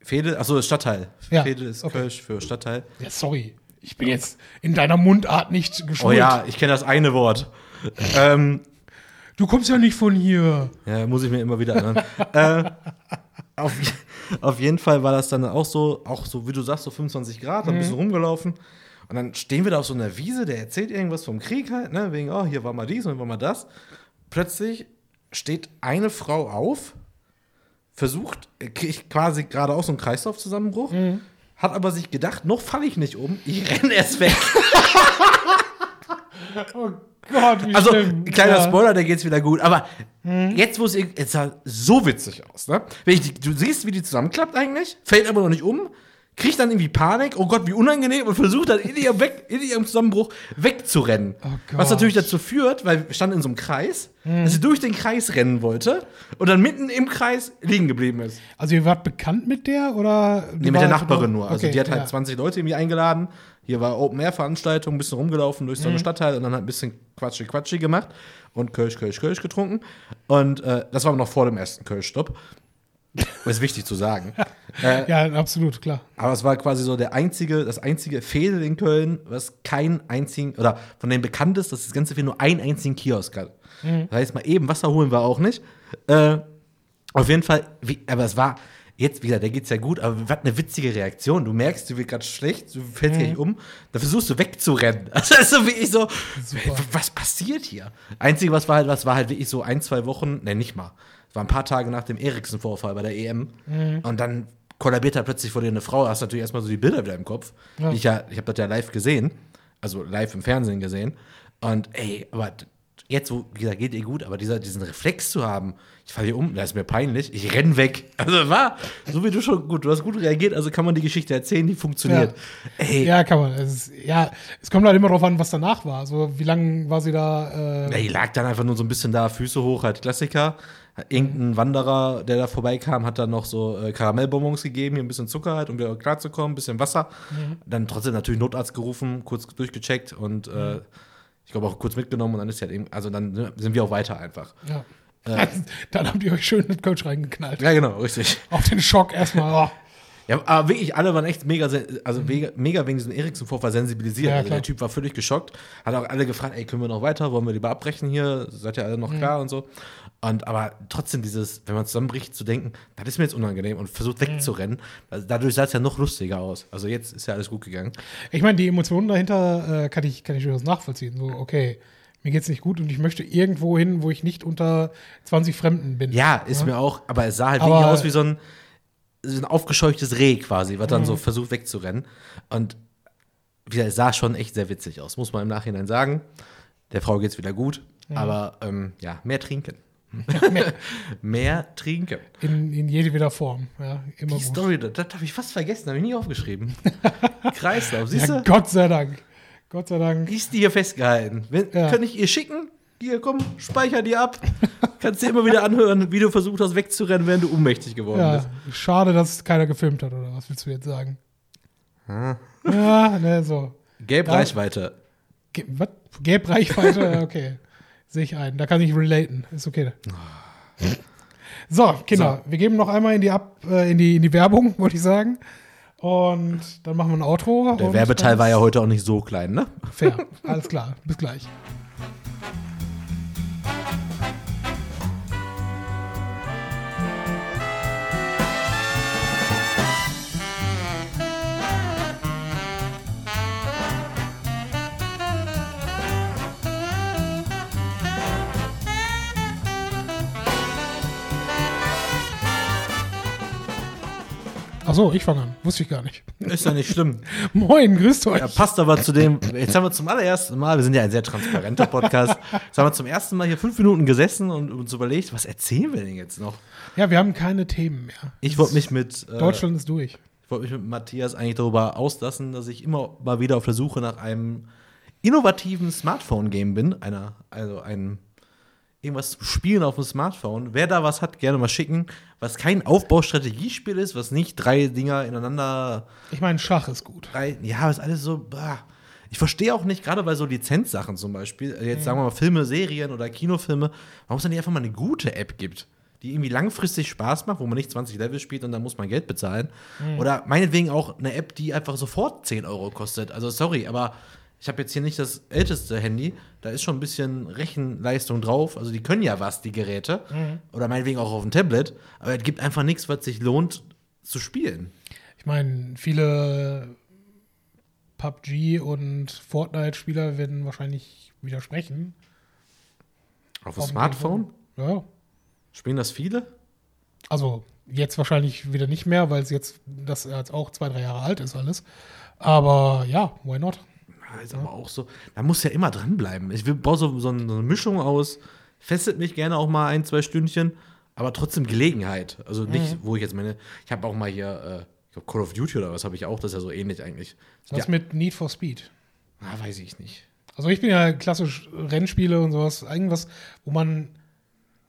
Fädel, achso, Stadtteil. Ja, Fädel ist okay. Kölsch für Stadtteil. Ja, sorry. Ich bin jetzt in deiner Mundart nicht Oh geschult. ja, ich kenne das eine Wort. <laughs> ähm, Du kommst ja nicht von hier. Ja, muss ich mir immer wieder erinnern. <laughs> äh, auf, auf jeden Fall war das dann auch so, auch so, wie du sagst, so 25 Grad, ein bisschen rumgelaufen. Und dann stehen wir da auf so einer Wiese, der erzählt irgendwas vom Krieg halt, ne? Wegen, oh, hier war mal dies und hier war mal das. Plötzlich steht eine Frau auf, versucht, äh, kriegt quasi gerade auch so einen Kreislaufzusammenbruch, hat aber sich gedacht, noch falle ich nicht um, ich renne erst weg. <laughs> Oh Gott, wie Also, schlimm. kleiner ja. Spoiler, der geht's wieder gut. Aber jetzt, wo es sah so witzig aus, ne? Wenn ich die, du siehst, wie die zusammenklappt eigentlich, fällt aber noch nicht um, kriegt dann irgendwie Panik, oh Gott, wie unangenehm, und versucht dann in ihrem, weg, in ihrem Zusammenbruch wegzurennen. Oh. Was natürlich dazu führt, weil wir standen in so einem Kreis, dass sie durch den Kreis rennen wollte und dann mitten im Kreis liegen geblieben ist. Also ihr wart bekannt mit der oder? Nee, mit der Nachbarin nur. Also Okay, die hat halt ja. 20 Leute irgendwie eingeladen. Hier war Open-Air-Veranstaltung, ein bisschen rumgelaufen durch so eine Stadtteil und dann halt ein bisschen Quatschi-Quatschi gemacht und Kölsch, Kölsch, Kölsch getrunken. Und äh, das war noch vor dem ersten Kölsch-Stopp. Ist wichtig zu sagen. <laughs> äh, Ja, absolut, klar. aber es war quasi so der einzige, das einzige Fädel in Köln, was keinen einzigen, oder von dem bekannt ist, dass das ganze Fädel nur einen einzigen Kiosk hat. Mhm. Das heißt, mal eben Wasser holen wir auch nicht. Äh, auf jeden Fall, wie, aber es war, jetzt wieder, der geht's ja gut, aber was eine witzige Reaktion. Du merkst, du wird gerade schlecht, du fällst gleich um, da versuchst du wegzurennen. Also <laughs> das ist so wirklich so, Super. was passiert hier? Einzige, was war halt, was war halt wirklich so ein, zwei Wochen, ne, nicht mal. Es war ein paar Tage nach dem Eriksen-Vorfall bei der EM. Und dann kollabiert da plötzlich vor dir eine Frau, hast natürlich erstmal so die Bilder wieder im Kopf. Ja. Ich, ja, ich habe das ja live gesehen, also live im Fernsehen gesehen. Und ey, aber jetzt, wo, wie gesagt, geht ihr gut, aber dieser, diesen Reflex zu haben, ich falle hier um, da ist mir peinlich, ich renn weg. <laughs> Also war, so wie du schon gut, du hast gut reagiert, also kann man die Geschichte erzählen, die funktioniert. Ey, Ja, kann man. Es ist, ja, es kommt halt immer darauf an, was danach war. Also wie lange war sie da? Äh, Ja, die lag dann einfach nur so ein bisschen da, Füße hoch, halt Klassiker. Irgendein Wanderer, der da vorbeikam, hat dann noch so äh, Karamellbonbons gegeben, hier ein bisschen Zucker halt, um wieder klarzukommen, ein bisschen Wasser. Dann trotzdem natürlich Notarzt gerufen, kurz durchgecheckt und äh, ich glaube auch kurz mitgenommen und dann ist sie halt eben, also dann ne, sind wir auch weiter einfach. ja. <laughs> Dann habt ihr euch schön mit Coach reingeknallt. Ja, genau, richtig. Auf den Schock erstmal. Oh. <laughs> Ja, aber wirklich, alle waren echt mega, also mega, mega wegen diesem Eriksen-Vorfall sensibilisiert. Ja, also der. Typ war völlig geschockt. Hat auch alle gefragt, ey, können wir noch weiter? Wollen wir lieber abbrechen hier? Seid ihr alle noch klar und so? Und aber trotzdem dieses, wenn man zusammenbricht, zu denken, das ist mir jetzt unangenehm und versucht wegzurennen. Also dadurch sah es ja noch lustiger aus. Also jetzt ist ja alles gut gegangen. Ich meine, die Emotionen dahinter äh, kann ich, kann ich durchaus nachvollziehen. So, okay, mir geht's nicht gut und ich möchte irgendwo hin, wo ich nicht unter 20 Fremden bin. Ja, ist mir auch, aber es sah halt Aber- wirklich aus wie so ein, so ein aufgescheuchtes Reh quasi, was dann so versucht wegzurennen. Und wieder, es sah schon echt sehr witzig aus, muss man im Nachhinein sagen. Der Frau geht's wieder gut, aber ähm, ja, mehr trinken. <laughs> mehr, Mehr trinken. in, in jedweder Form. Ja, immer Die gut. Story, das, das habe ich fast vergessen, habe ich nie aufgeschrieben. <laughs> Kreislauf, siehst Ja, du? Gott sei Dank. Gott sei Dank. Ist die hier festgehalten. Wenn, Ja. Kann ich ihr schicken? Hier, komm, speicher die ab. Kannst dir immer wieder anhören, wie du versucht hast wegzurennen, während du ohnmächtig geworden Ja, bist. schade, dass keiner gefilmt hat, oder was willst du jetzt sagen? Ah. Ja, ne, so. Gelb Ja. Reichweite. Ge was? Gelb Reichweite? Ja, <laughs> okay. Sehe ich ein. Da kann ich relaten. Ist okay. So, Kinder, wir geben noch einmal in die, Ab äh, in die, in die Werbung, <laughs> wollte ich sagen. Und dann machen wir ein Outro. Der Werbeteil war ja heute auch nicht so klein, ne? Fair. Alles klar. Bis gleich. So, ich fange an. Wusste ich gar nicht. Ist ja nicht schlimm. <laughs> Moin, grüßt euch. Ja, passt aber zu dem. Jetzt haben wir zum allerersten Mal, wir sind ja ein sehr transparenter Podcast, <laughs> jetzt haben wir zum ersten Mal hier fünf Minuten gesessen und uns überlegt, was erzählen wir denn jetzt noch? Ja, wir haben keine Themen mehr. Ich wollte mich mit. Äh, Deutschland ist durch. Ich wollte mich mit Matthias eigentlich darüber auslassen, dass ich immer mal wieder auf der Suche nach einem innovativen Smartphone-Game bin. Einer, also ein irgendwas zum Spielen auf dem Smartphone. Wer da was hat, gerne mal schicken. Was kein Aufbaustrategiespiel ist, was nicht drei Dinger ineinander. Ich meine, Schach ist gut. Drei, ja, was alles so. Bah. Ich verstehe auch nicht, gerade bei so Lizenzsachen zum Beispiel, also jetzt sagen wir mal Filme, Serien oder Kinofilme, warum es dann nicht einfach mal eine gute App gibt, die irgendwie langfristig Spaß macht, wo man nicht 20 Level spielt und dann muss man Geld bezahlen. Oder meinetwegen auch eine App, die einfach sofort 10 Euro kostet. Also sorry, aber ich habe jetzt hier nicht das älteste Handy, da ist schon ein bisschen Rechenleistung drauf. Also die können ja was, die Geräte. Oder meinetwegen auch auf dem Tablet. Aber es gibt einfach nichts, was sich lohnt zu spielen. Ich meine, viele PUBG und Fortnite-Spieler werden wahrscheinlich widersprechen. Auf dem Auf dem Smartphone? Ja. Spielen das viele? Also jetzt wahrscheinlich wieder nicht mehr, weil es jetzt das jetzt auch zwei, drei Jahre alt ist alles. Aber ja, why not? Ja, ist aber auch so. Da muss ja immer dranbleiben. Ich will- brauche so, so eine Mischung aus, fesselt mich gerne auch mal ein, zwei Stündchen, aber trotzdem Gelegenheit. Also nicht, wo ich jetzt meine, ich habe auch mal hier, äh, Call of Duty oder was habe ich auch, das ist ja so ähnlich eigentlich. Was ja, mit Need for Speed? ah, weiß ich nicht. Also ich bin ja klassisch Rennspiele und sowas, irgendwas, wo man,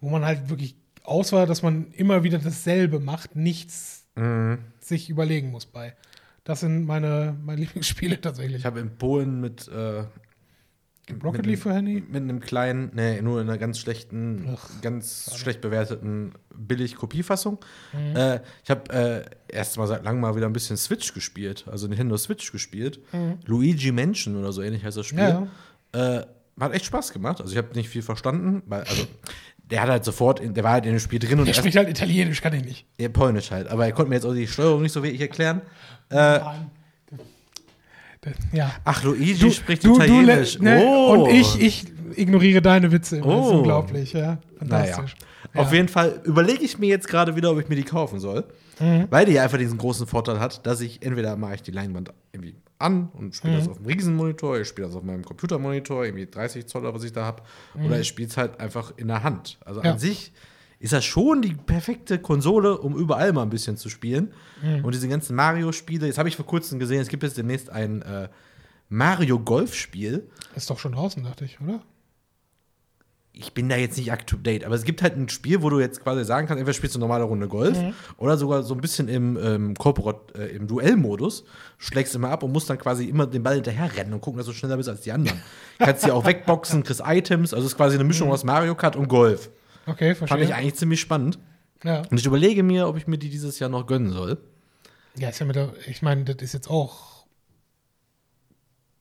wo man halt wirklich Auswahl, dass man immer wieder dasselbe macht, nichts Mhm. sich überlegen muss bei. Das sind meine, meine <laughs> Lieblingsspiele tatsächlich. Ich habe in Polen mit, äh, Rocket League für Handy? mit einem kleinen, nee, nur in einer ganz schlechten, Ach, ganz schlecht bewerteten Billig-Kopiefassung. Mhm. Äh, ich habe äh, erst mal seit langem mal wieder ein bisschen Switch gespielt, also Nintendo Switch gespielt. Luigi Mansion oder so ähnlich heißt das Spiel. Mhm. Ja, Äh, hat echt Spaß gemacht. Also ich habe nicht viel verstanden, weil, also der hat halt sofort, in, der war halt in dem Spiel drin und Der erst, spricht halt Italienisch, kann ich nicht. ja, Polnisch halt. Aber er konnte mir jetzt auch die Steuerung nicht so wirklich erklären. Äh, Ja. ach, Luigi spricht du, Italienisch. Du, ne, oh. Und ich, ich ignoriere deine Witze. immer. Das ist Oh. unglaublich, ja. Naja. Fantastisch. Auf jeden Fall überlege ich mir jetzt gerade wieder, ob ich mir die kaufen soll. Mhm. Weil die ja einfach diesen großen Vorteil hat, dass ich entweder mache ich die Leinwand irgendwie an und spiele Mhm. das auf dem Riesenmonitor, ich spiele das auf meinem Computermonitor, irgendwie 30 Zoll was ich da habe, oder ich spiele es halt einfach in der Hand. Also Mhm. Ja. an sich ist das schon die perfekte Konsole, um überall mal ein bisschen zu spielen. Mhm. Und diese ganzen Mario-Spiele, jetzt habe ich vor kurzem gesehen, es gibt jetzt demnächst ein äh, Mario-Golf-Spiel. Ist doch schon draußen, dachte ich, oder? Ich bin da jetzt nicht up to date, aber es gibt halt ein Spiel, wo du jetzt quasi sagen kannst, entweder spielst du eine normale Runde Golf oder sogar so ein bisschen im, ähm, Corporate, äh, im Duellmodus, schlägst immer ab und musst dann quasi immer den Ball hinterher rennen und gucken, dass du schneller bist als die anderen. <laughs> Kannst die auch wegboxen, kriegst Items, also es ist quasi eine Mischung aus Mario Kart und Golf. Okay, Fand verstehe. ich eigentlich ziemlich spannend. ja. Und ich überlege mir, ob ich mir die dieses Jahr noch gönnen soll. ja, ist ja mit der, ich meine, das ist jetzt auch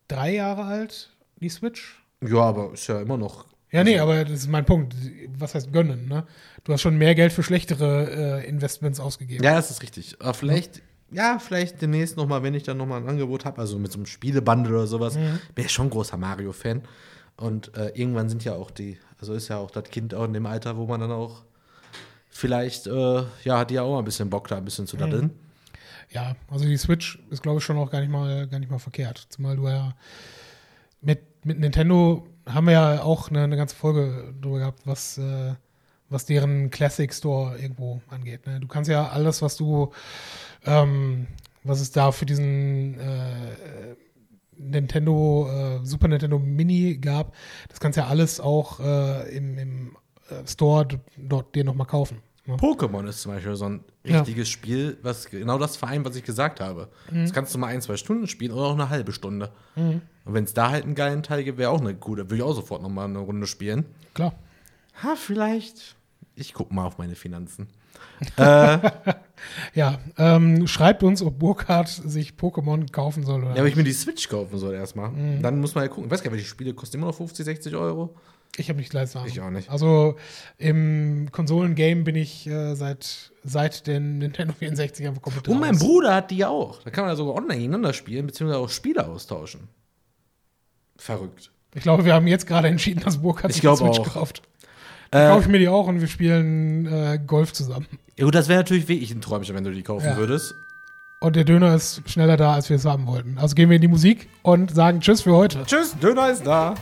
drei Jahre alt, die Switch. Ja, aber ist ja immer noch. Ja, nee, aber das ist mein Punkt. Was heißt gönnen, ne? Du hast schon mehr Geld für schlechtere äh, Investments ausgegeben. Ja, das ist richtig. Aber vielleicht, ja, vielleicht demnächst noch mal, wenn ich dann noch mal ein Angebot habe, also mit so einem Spielebundle oder sowas. Bin ja schon ein großer Mario-Fan. Und äh, irgendwann sind ja auch die, also ist ja auch das Kind auch in dem Alter, wo man dann auch vielleicht, äh, ja, hat die ja auch mal ein bisschen Bock, da ein bisschen zu daddeln. Ja, also die Switch ist, glaube ich, schon auch gar nicht mal, gar nicht mal verkehrt. Zumal du ja mit, mit Nintendo haben wir ja auch eine, eine ganze Folge drüber gehabt, was, äh, was deren Classic Store irgendwo angeht. Ne? Du kannst ja alles, was du, ähm, was es da für diesen äh, Nintendo, äh, Super Nintendo Mini gab, das kannst ja alles auch äh, im, im äh, Store dort dir nochmal kaufen. Ne? Pokémon ist zum Beispiel so ein Ja. richtiges Spiel, was genau das vereint, was ich gesagt habe. Das kannst du mal ein, zwei Stunden spielen oder auch eine halbe Stunde. Und wenn es da halt einen geilen Teil gibt, wäre auch eine gute. Würde ich auch sofort noch mal eine Runde spielen. Klar. Ha, vielleicht. Ich guck mal auf meine Finanzen. <laughs> äh, Ja, ähm, schreibt uns, ob Burkhardt sich Pokémon kaufen soll oder ja, aber ich mir die Switch kaufen soll erstmal. Dann muss man ja gucken. Ich weiß gar nicht, welche Spiele kosten immer noch 50, 60 Euro. Ich habe nicht leise Ich auch nicht. Also im Konsolengame bin ich äh, seit, seit den Nintendo 64 einfach komplett Und mein. Bruder hat die ja auch. Da kann man ja sogar online gegeneinander spielen, beziehungsweise auch Spiele austauschen. Verrückt. Ich glaube, wir haben jetzt gerade entschieden, dass Burkhardt Ich sich Switch auch. kauft. Äh, Dann kaufe ich mir die auch und wir spielen äh, Golf zusammen. ja, gut, das wäre natürlich wirklich ein Träumchen, wenn du die kaufen Ja. würdest. Und der Döner ist schneller da, als wir es haben wollten. Also gehen wir in die Musik und sagen Tschüss für heute. Tschüss, Döner ist da.